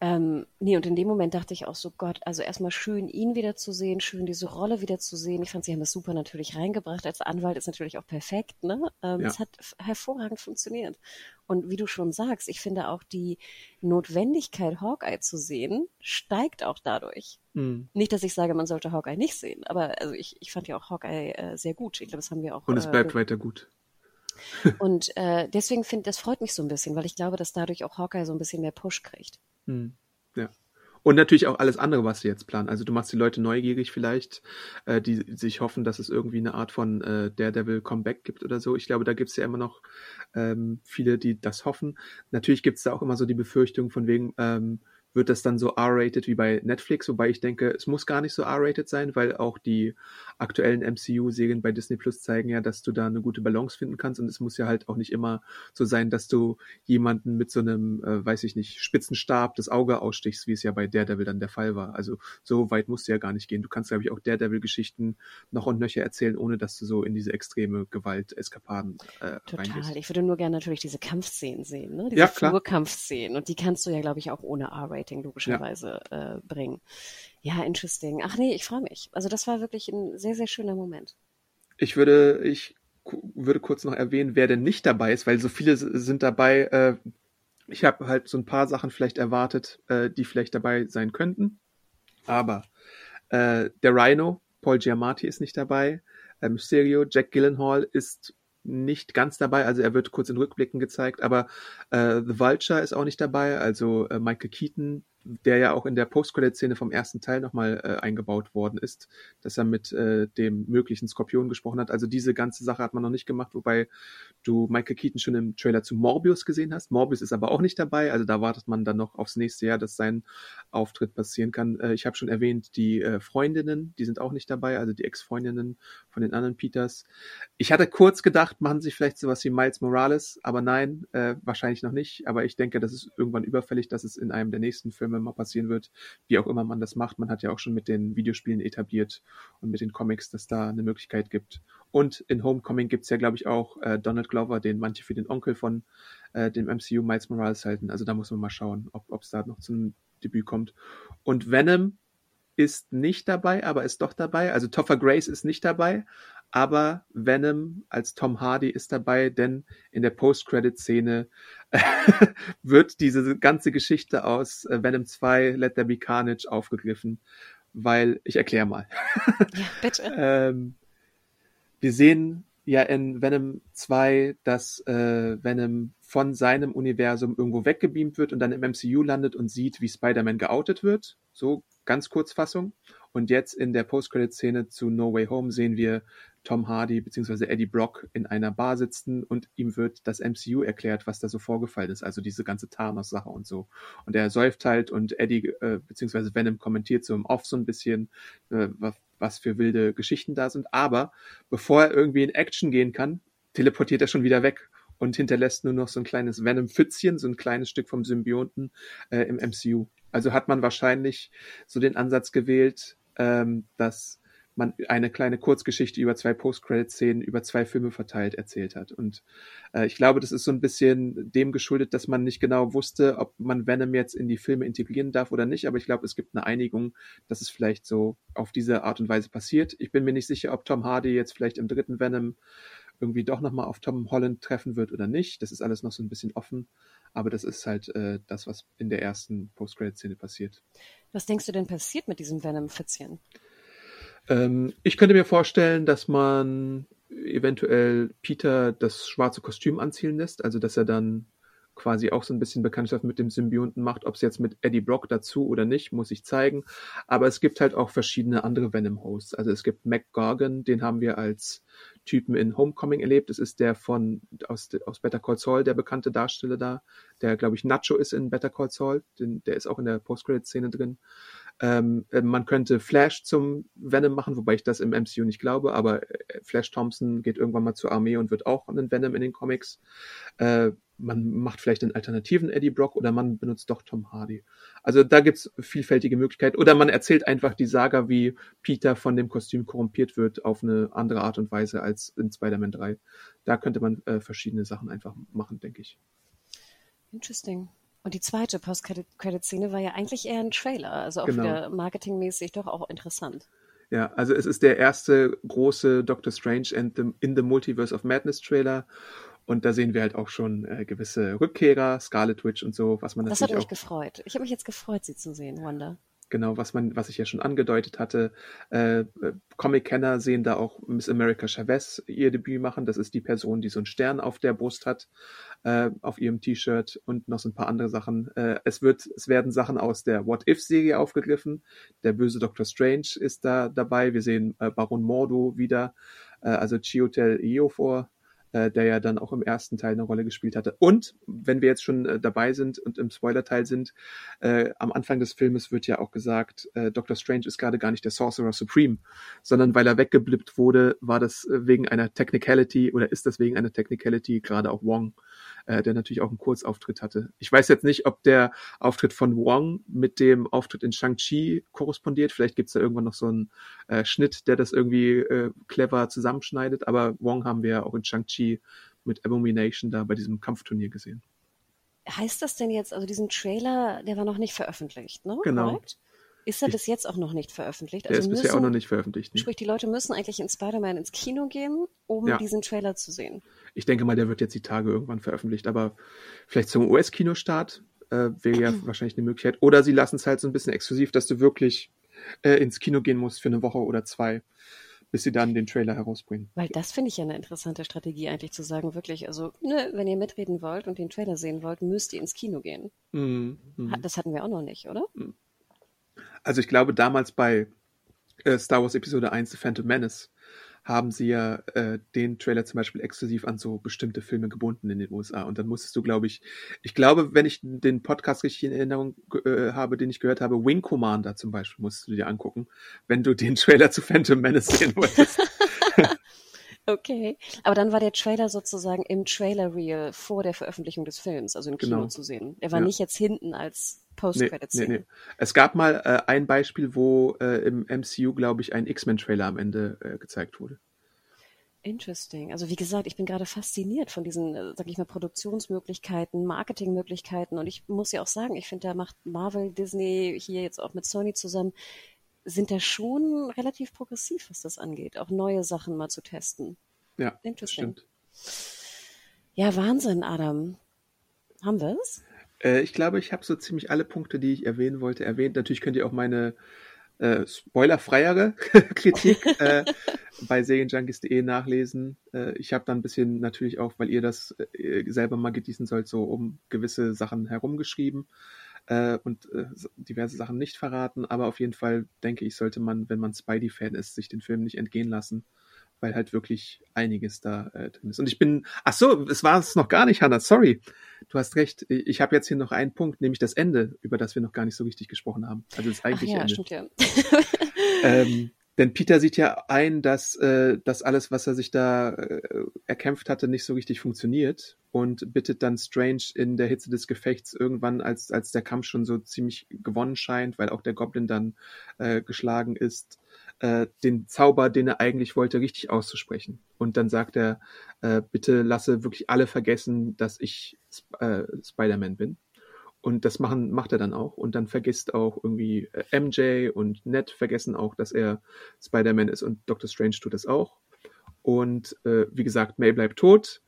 Ähm, nee, und in dem Moment dachte ich auch so, Gott, also erstmal schön, ihn wiederzusehen, schön diese Rolle wiederzusehen. Ich fand, sie haben das super natürlich reingebracht. Als Anwalt ist natürlich auch perfekt, ne? Ähm, ja. Es hat hervorragend funktioniert. Und wie du schon sagst, ich finde auch die Notwendigkeit, Hawkeye zu sehen, steigt auch dadurch. Mhm. Nicht, dass ich sage, man sollte Hawkeye nicht sehen, aber also ich, ich fand ja auch Hawkeye äh, sehr gut. Ich glaube, das haben wir auch. Und es äh, bleibt weiter gut. Und äh, deswegen finde das freut mich so ein bisschen, weil ich glaube, dass dadurch auch Hawkeye so ein bisschen mehr Push kriegt. Hm. Ja. Und natürlich auch alles andere, was sie jetzt planen. Also du machst die Leute neugierig vielleicht, äh, die sich hoffen, dass es irgendwie eine Art von äh, Daredevil Comeback gibt oder so. Ich glaube, da gibt es ja immer noch ähm, viele, die das hoffen. Natürlich gibt es da auch immer so die Befürchtung von wegen, ähm, wird das dann so R-rated wie bei Netflix, wobei ich denke, es muss gar nicht so R-rated sein, weil auch die aktuellen MCU-Serien bei Disney Plus zeigen ja, dass du da eine gute Balance finden kannst und es muss ja halt auch nicht immer so sein, dass du jemanden mit so einem, äh, weiß ich nicht, Spitzenstab das Auge ausstichst, wie es ja bei Daredevil dann der Fall war. Also so weit musst du ja gar nicht gehen. Du kannst, glaube ich, auch Daredevil-Geschichten noch und nöcher erzählen, ohne dass du so in diese extreme Gewalt-Eskapaden äh, Total. reingehst. Ich würde nur gerne natürlich diese Kampfszenen sehen, ne? Diese Ja. Flurkampfszenen. Und die kannst du ja, glaube ich, auch ohne R-Rating logischerweise äh, bringen. Ja, interesting. Ach nee, ich freue mich. Also das war wirklich ein sehr, sehr schöner Moment. Ich würde, ich würde kurz noch erwähnen, wer denn nicht dabei ist, weil so viele sind dabei. Äh, ich habe halt so ein paar Sachen vielleicht erwartet, äh, die vielleicht dabei sein könnten. Aber äh, der Rhino, Paul Giamatti ist nicht dabei. Äh, Mysterio, Jack Gyllenhaal ist nicht ganz dabei, also er wird kurz in Rückblicken gezeigt, aber äh, The Vulture ist auch nicht dabei, also äh, Michael Keaton, der ja auch in der Post-Credit-Szene vom ersten Teil nochmal äh, eingebaut worden ist, dass er mit äh, dem möglichen Skorpion gesprochen hat. Also diese ganze Sache hat man noch nicht gemacht, wobei du Michael Keaton schon im Trailer zu Morbius gesehen hast. Morbius ist aber auch nicht dabei, also da wartet man dann noch aufs nächste Jahr, dass sein Auftritt passieren kann. Äh, ich habe schon erwähnt, die äh, Freundinnen, die sind auch nicht dabei, also die Ex-Freundinnen von den anderen Peters. Ich hatte kurz gedacht, machen sie vielleicht sowas wie Miles Morales, aber nein, äh, wahrscheinlich noch nicht. Aber ich denke, das ist irgendwann überfällig, dass es in einem der nächsten Filme mal passieren wird, wie auch immer man das macht. Man hat ja auch schon mit den Videospielen etabliert und mit den Comics, dass da eine Möglichkeit gibt. Und in Homecoming gibt's ja, glaube ich, auch äh, Donald Glover, den manche für den Onkel von äh, dem MCU Miles Morales halten. Also da muss man mal schauen, ob es da noch zum Debüt kommt. Und Venom ist nicht dabei, aber ist doch dabei. Also Topher Grace ist nicht dabei, aber Venom als Tom Hardy ist dabei, denn in der Post-Credit-Szene wird diese ganze Geschichte aus äh, Venom 2 Let There Be Carnage aufgegriffen, weil ich erkläre mal. Ja, bitte. ähm, wir sehen ja in Venom 2, dass äh, Venom von seinem Universum irgendwo weggebeamt wird und dann im MCU landet und sieht, wie Spider-Man geoutet wird. So ganz Kurzfassung. Und jetzt in der Post-Credit-Szene zu No Way Home sehen wir Tom Hardy bzw. Eddie Brock in einer Bar sitzen und ihm wird das MCU erklärt, was da so vorgefallen ist. Also diese ganze Thanos-Sache und so. Und er säuft halt und Eddie äh, bzw. Venom kommentiert so im Off so ein bisschen, äh, was, für wilde Geschichten da sind. Aber bevor er irgendwie in Action gehen kann, teleportiert er schon wieder weg und hinterlässt nur noch so ein kleines Venom-Pfützchen, so ein kleines Stück vom Symbionten äh, im MCU. Also hat man wahrscheinlich so den Ansatz gewählt, ähm, dass man eine kleine Kurzgeschichte über zwei Post-Credit-Szenen über zwei Filme verteilt erzählt hat. Und äh, ich glaube, das ist so ein bisschen dem geschuldet, dass man nicht genau wusste, ob man Venom jetzt in die Filme integrieren darf oder nicht. Aber ich glaube, es gibt eine Einigung, dass es vielleicht so auf diese Art und Weise passiert. Ich bin mir nicht sicher, ob Tom Hardy jetzt vielleicht im dritten Venom irgendwie doch nochmal auf Tom Holland treffen wird oder nicht. Das ist alles noch so ein bisschen offen. Aber das ist halt äh, das, was in der ersten Post-Credit-Szene passiert. Was denkst du denn passiert mit diesem Venom-Fitzchen? Ähm, ich könnte mir vorstellen, dass man eventuell Peter das schwarze Kostüm anziehen lässt, also dass er dann quasi auch so ein bisschen Bekanntschaft mit dem Symbionten macht. Ob es jetzt mit Eddie Brock dazu oder nicht, muss ich zeigen. Aber es gibt halt auch verschiedene andere Venom-Hosts. Also es gibt Mac Gargan, den haben wir als Typen in Homecoming erlebt. Das ist der von aus, aus Better Call Saul, der bekannte Darsteller da, der, glaube ich, Nacho ist in Better Call Saul. Den, der ist auch in der Post-Credit-Szene drin. Ähm, man könnte Flash zum Venom machen, wobei ich das im MCU nicht glaube, aber äh, Flash Thompson geht irgendwann mal zur Armee und wird auch ein Venom in den Comics. Äh, man macht vielleicht einen alternativen Eddie Brock oder man benutzt doch Tom Hardy. Also da gibt's vielfältige Möglichkeiten. Oder man erzählt einfach die Saga, wie Peter von dem Kostüm korrumpiert wird, auf eine andere Art und Weise als in Spider-Man 3. Da könnte man äh, verschiedene Sachen einfach machen, denke ich. Interesting. Und die zweite Post-Credit-Szene war ja eigentlich eher ein Trailer, also auch Genau. wieder marketingmäßig doch auch interessant. Ja, also es ist der erste große Doctor Strange and the, in the Multiverse of Madness Trailer. Und da sehen wir halt auch schon äh, gewisse Rückkehrer, Scarlet Witch und so, was man Das hat natürlich mich auch. gefreut. Ich habe mich jetzt gefreut, sie zu sehen, Wanda. Genau, was man, was ich ja schon angedeutet hatte. Äh, Comic-Kenner sehen da auch Miss America Chavez ihr Debüt machen. Das ist die Person, die so einen Stern auf der Brust hat, äh, auf ihrem T-Shirt und noch so ein paar andere Sachen. Äh, es wird, es werden Sachen aus der What If-Serie aufgegriffen. Der böse Doctor Strange ist da dabei. Wir sehen äh, Baron Mordo wieder, äh, also Chiwetel Ejiofor äh, der ja dann auch im ersten Teil eine Rolle gespielt hatte. Und wenn wir jetzt schon äh, dabei sind und im Spoiler-Teil sind, äh, am Anfang des Filmes wird ja auch gesagt, äh, Doctor Strange ist gerade gar nicht der Sorcerer Supreme, sondern weil er weggeblippt wurde, war das äh, wegen einer Technicality oder ist das wegen einer Technicality gerade auch Wong äh, der natürlich auch einen Kurzauftritt hatte. Ich weiß jetzt nicht, ob der Auftritt von Wong mit dem Auftritt in Shang-Chi korrespondiert. Vielleicht gibt's da irgendwann noch so einen äh, Schnitt, der das irgendwie äh, clever zusammenschneidet. Aber Wong haben wir ja auch in Shang-Chi mit Abomination da bei diesem Kampfturnier gesehen. Heißt das denn jetzt, also diesen Trailer, der war noch nicht veröffentlicht, ne? Genau. Correct? Ist er bis jetzt auch noch nicht veröffentlicht? Der Also ist bisher auch müssen- noch nicht veröffentlicht. Ne? Sprich, die Leute müssen eigentlich in Spider-Man ins Kino gehen, um Ja. diesen Trailer zu sehen. Ich denke mal, der wird jetzt die Tage irgendwann veröffentlicht, aber vielleicht zum US-Kinostart äh, wäre ja wahrscheinlich eine Möglichkeit. Oder sie lassen es halt so ein bisschen exklusiv, dass du wirklich äh, ins Kino gehen musst für eine Woche oder zwei, bis sie dann den Trailer herausbringen. Weil das finde ich ja eine interessante Strategie, eigentlich zu sagen, wirklich, also, ne, wenn ihr mitreden wollt und den Trailer sehen wollt, müsst ihr ins Kino gehen. Mhm. Mhm. Hat- Das hatten wir auch noch nicht, oder? Also ich glaube, damals bei äh, Star Wars Episode 1 The Phantom Menace haben sie ja äh, den Trailer zum Beispiel exklusiv an so bestimmte Filme gebunden in den USA. Und dann musstest du, glaube ich, ich glaube, wenn ich den Podcast richtig in Erinnerung äh, habe, den ich gehört habe, Wing Commander zum Beispiel, musstest du dir angucken, wenn du den Trailer zu Phantom Menace sehen wolltest. Okay. Aber dann war der Trailer sozusagen im Trailer-Reel vor der Veröffentlichung des Films, also im Kino Genau. zu sehen. Der war Ja. nicht jetzt hinten als Nee, Post-Credit-Scene. nee, nee. Es gab mal äh, ein Beispiel, wo äh, im MCU, glaube ich, ein X-Men-Trailer am Ende äh, gezeigt wurde. Interesting. Also wie gesagt, ich bin gerade fasziniert von diesen, äh, sag ich mal, Produktionsmöglichkeiten, Marketingmöglichkeiten. Und ich muss ja auch sagen, ich finde, da macht Marvel, Disney, hier jetzt auch mit Sony zusammen, sind da schon relativ progressiv, was das angeht, auch neue Sachen mal zu testen. Ja, das Interesting. stimmt. Ja, Wahnsinn, Adam. Haben wir's? Äh, ich glaube, ich habe so ziemlich alle Punkte, die ich erwähnen wollte, erwähnt. Natürlich könnt ihr auch meine äh, spoilerfreiere Kritik äh, bei serienjunkies.de nachlesen. Äh, ich habe da ein bisschen natürlich auch, weil ihr das äh, selber mal genießen sollt, so um gewisse Sachen herumgeschrieben äh, und äh, diverse Sachen nicht verraten. Aber auf jeden Fall denke ich, sollte man, wenn man Spidey-Fan ist, sich den Film nicht entgehen lassen, weil halt wirklich einiges da äh, drin ist. Und ich bin, ach so, es war es noch gar nicht, Hannah, sorry. Du hast recht. Ich habe jetzt hier noch einen Punkt, nämlich das Ende, über das wir noch gar nicht so richtig gesprochen haben. Also das eigentliche ja, Ende. stimmt ja. Ähm, denn Peter sieht ja ein, dass äh, das alles, was er sich da äh, erkämpft hatte, nicht so richtig funktioniert und bittet dann Strange in der Hitze des Gefechts irgendwann, als, als der Kampf schon so ziemlich gewonnen scheint, weil auch der Goblin dann äh, geschlagen ist, äh, den Zauber, den er eigentlich wollte, richtig auszusprechen. Und dann sagt er, äh, bitte lasse wirklich alle vergessen, dass ich äh, Spider-Man bin. Und das machen, macht er dann auch. Und dann vergisst auch irgendwie äh, MJ und Ned vergessen auch, dass er Spider-Man ist und Doctor Strange tut das auch. Und äh, wie gesagt, May bleibt tot.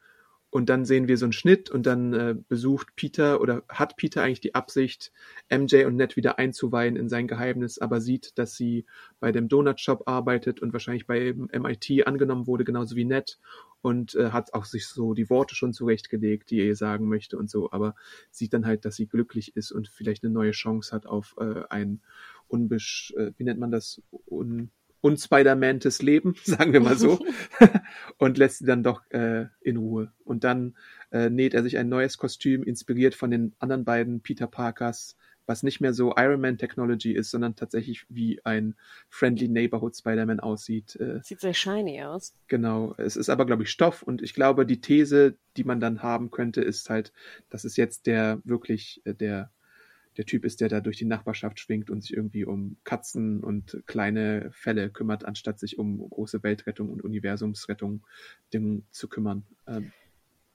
Und dann sehen wir so einen Schnitt und dann äh, besucht Peter oder hat Peter eigentlich die Absicht, MJ und Ned wieder einzuweihen in sein Geheimnis, aber sieht, dass sie bei dem Donut Shop arbeitet und wahrscheinlich bei MIT angenommen wurde, genauso wie Ned und äh, hat auch sich so die Worte schon zurechtgelegt, die er ihr sagen möchte und so, aber sieht dann halt, dass sie glücklich ist und vielleicht eine neue Chance hat auf äh, ein unbesch, äh, wie nennt man das, un unspidermantes Leben, sagen wir mal so, und lässt sie dann doch äh, in Ruhe. Und dann äh, näht er sich ein neues Kostüm, inspiriert von den anderen beiden Peter Parkers, was nicht mehr so Iron Man Technology ist, sondern tatsächlich wie ein Friendly Neighborhood Spider-Man aussieht. Äh, Sieht sehr shiny aus. Genau, es ist aber, glaube ich, Stoff und ich glaube, die These, die man dann haben könnte, ist halt, dass es jetzt der wirklich äh, der der Typ ist, der da durch die Nachbarschaft schwingt und sich irgendwie um Katzen und kleine Fälle kümmert, anstatt sich um große Weltrettung und Universumsrettung Dinge zu kümmern. Ähm,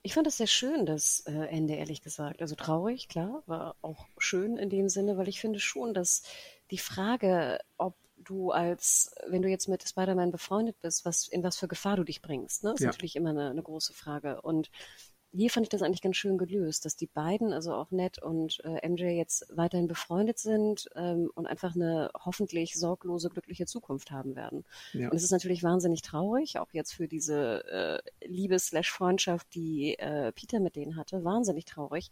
Ich fand das sehr schön, das äh, Ende, ehrlich gesagt. Also traurig, klar, war auch schön in dem Sinne, weil ich finde schon, dass die Frage, ob du als, wenn du jetzt mit Spider-Man befreundet bist, was, in was für Gefahr du dich bringst, ne, ist Ja. natürlich immer eine, eine große Frage. Und hier fand ich das eigentlich ganz schön gelöst, dass die beiden, also auch Ned und äh, MJ, jetzt weiterhin befreundet sind ähm, und einfach eine hoffentlich sorglose, glückliche Zukunft haben werden. Ja. Und es ist natürlich wahnsinnig traurig, auch jetzt für diese äh, Liebe-Freundschaft, die äh, Peter mit denen hatte, wahnsinnig traurig.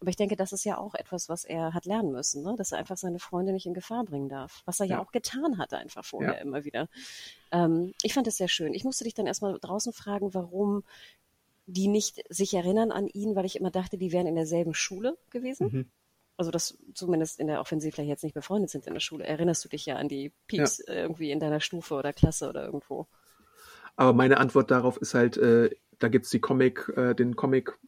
Aber ich denke, das ist ja auch etwas, was er hat lernen müssen, ne? dass er einfach seine Freunde nicht in Gefahr bringen darf. Was er ja, ja auch getan hat einfach vorher ja. immer wieder. Ähm, ich fand es sehr schön. Ich musste dich dann erstmal draußen fragen, warum die nicht sich erinnern an ihn, weil ich immer dachte, die wären in derselben Schule gewesen. Mhm. Also das zumindest in der Offensive vielleicht jetzt nicht befreundet sind in der Schule. Erinnerst du dich ja an die Peaks ja. irgendwie in deiner Stufe oder Klasse oder irgendwo? Aber meine Antwort darauf ist halt, äh, da gibt's die Comic, äh, den Comic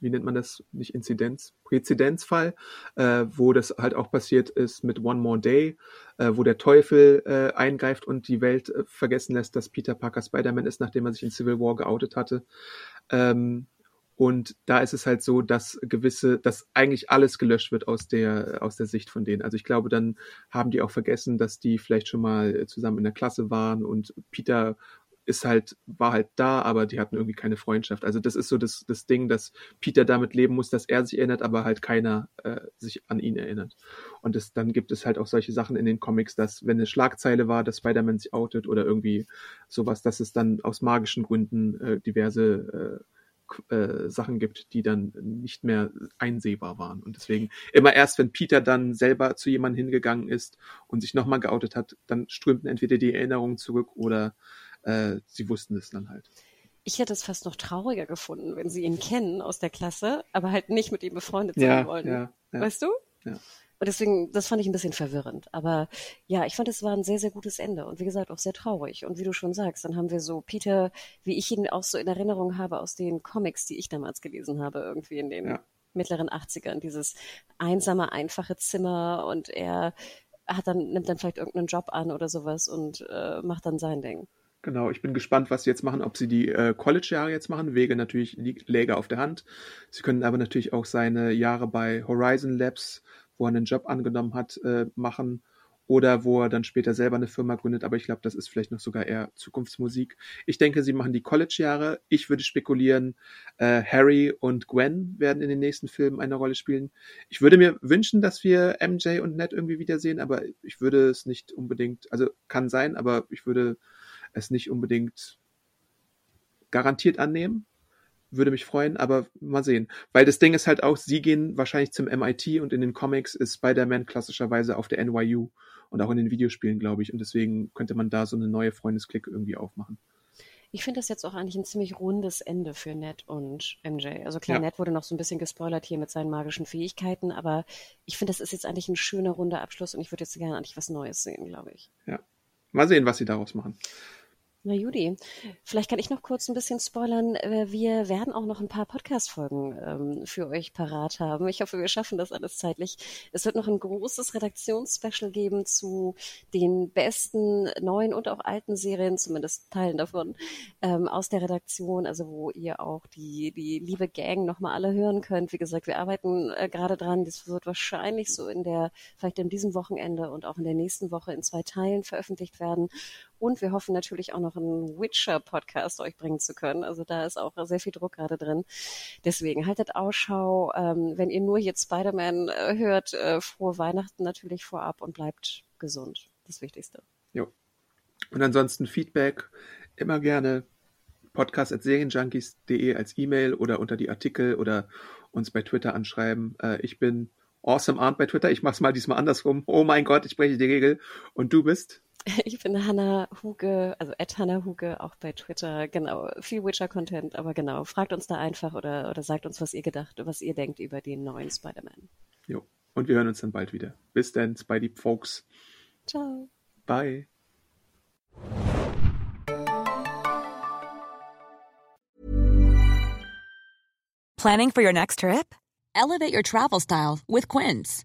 wie nennt man das, nicht Inzidenz, Präzedenzfall, äh, wo das halt auch passiert ist mit One More Day, äh, wo der Teufel äh, eingreift und die Welt äh, vergessen lässt, dass Peter Parker Spider-Man ist, nachdem er sich in Civil War geoutet hatte. Ähm, und da ist es halt so, dass gewisse, dass eigentlich alles gelöscht wird aus der, aus der Sicht von denen. Also ich glaube, dann haben die auch vergessen, dass die vielleicht schon mal zusammen in der Klasse waren und Peter ist halt, war halt da, aber die hatten irgendwie keine Freundschaft. Also das ist so das, das Ding, dass Peter damit leben muss, dass er sich erinnert, aber halt keiner äh, sich an ihn erinnert. Und das, dann gibt es halt auch solche Sachen in den Comics, dass wenn eine Schlagzeile war, dass Spider-Man sich outet oder irgendwie sowas, dass es dann aus magischen Gründen äh, diverse äh, äh, Sachen gibt, die dann nicht mehr einsehbar waren. Und deswegen immer erst, wenn Peter dann selber zu jemandem hingegangen ist und sich nochmal geoutet hat, dann strömten entweder die Erinnerungen zurück oder äh, sie wussten es dann halt. Ich hätte es fast noch trauriger gefunden, wenn sie ihn kennen aus der Klasse, aber halt nicht mit ihm befreundet sein ja, wollen. Ja, ja. Weißt du? Ja. Und deswegen, das fand ich ein bisschen verwirrend. Aber ja, ich fand, es war ein sehr, sehr gutes Ende und wie gesagt auch sehr traurig. Und wie du schon sagst, dann haben wir so Peter, wie ich ihn auch so in Erinnerung habe aus den Comics, die ich damals gelesen habe, irgendwie in den ja. mittleren 80ern, dieses einsame, einfache Zimmer und er hat dann, nimmt dann vielleicht irgendeinen Job an oder sowas und äh, macht dann sein Ding. Genau, ich bin gespannt, was sie jetzt machen, ob sie die äh, College-Jahre jetzt machen. Wege natürlich liegt Läge auf der Hand. Sie können aber natürlich auch seine Jahre bei Horizon Labs, wo er einen Job angenommen hat, äh, machen oder wo er dann später selber eine Firma gründet. Aber ich glaube, das ist vielleicht noch sogar eher Zukunftsmusik. Ich denke, sie machen die College-Jahre. Ich würde spekulieren, äh, Harry und Gwen werden in den nächsten Filmen eine Rolle spielen. Ich würde mir wünschen, dass wir MJ und Ned irgendwie wiedersehen, aber ich würde es nicht unbedingt, also kann sein, aber ich würde es nicht unbedingt garantiert annehmen. Würde mich freuen, aber mal sehen. Weil das Ding ist halt auch, sie gehen wahrscheinlich zum MIT und in den Comics ist Spider-Man klassischerweise auf der NYU und auch in den Videospielen, glaube ich. Und deswegen könnte man da so eine neue Freundesklicke irgendwie aufmachen. Ich finde das jetzt auch eigentlich ein ziemlich rundes Ende für Ned und MJ. Also klar, ja. Ned wurde noch so ein bisschen gespoilert hier mit seinen magischen Fähigkeiten, aber ich finde, das ist jetzt eigentlich ein schöner runder Abschluss und ich würde jetzt gerne eigentlich was Neues sehen, glaube ich. Ja. Mal sehen, was sie daraus machen. Na Judy, vielleicht kann ich noch kurz ein bisschen spoilern. Äh, wir werden auch noch ein paar Podcast-Folgen ähm, für euch parat haben. Ich hoffe, wir schaffen das alles zeitlich. Es wird noch ein großes Redaktionsspecial geben zu den besten neuen und auch alten Serien, zumindest Teilen davon, ähm, aus der Redaktion, also wo ihr auch die, die liebe Gang nochmal alle hören könnt. Wie gesagt, wir arbeiten äh, gerade dran. Das wird wahrscheinlich so in der, vielleicht in diesem Wochenende und auch in der nächsten Woche in zwei Teilen veröffentlicht werden. Und wir hoffen natürlich auch noch einen Witcher-Podcast euch bringen zu können. Also da ist auch sehr viel Druck gerade drin. Deswegen haltet Ausschau. Ähm, wenn ihr nur jetzt Spider-Man äh, hört, äh, frohe Weihnachten natürlich vorab und bleibt gesund. Das Wichtigste. Jo. Und ansonsten Feedback immer gerne podcast.serienjunkies.de als E-Mail oder unter die Artikel oder uns bei Twitter anschreiben. Äh, ich bin Awesome Arndt bei Twitter. Ich mach's mal diesmal andersrum. Oh mein Gott, ich breche die Regel. Und du bist? Ich bin Hanna Huge, also at Hanna Huge, auch bei Twitter. Genau, viel Witcher-Content, aber genau, fragt uns da einfach oder, oder sagt uns, was ihr gedacht, was ihr denkt über den neuen Spider-Man. Jo, und wir hören uns dann bald wieder. Bis dann, Spidey Folks. Ciao. Bye. Planning for your next trip? Elevate your travel style with Quince.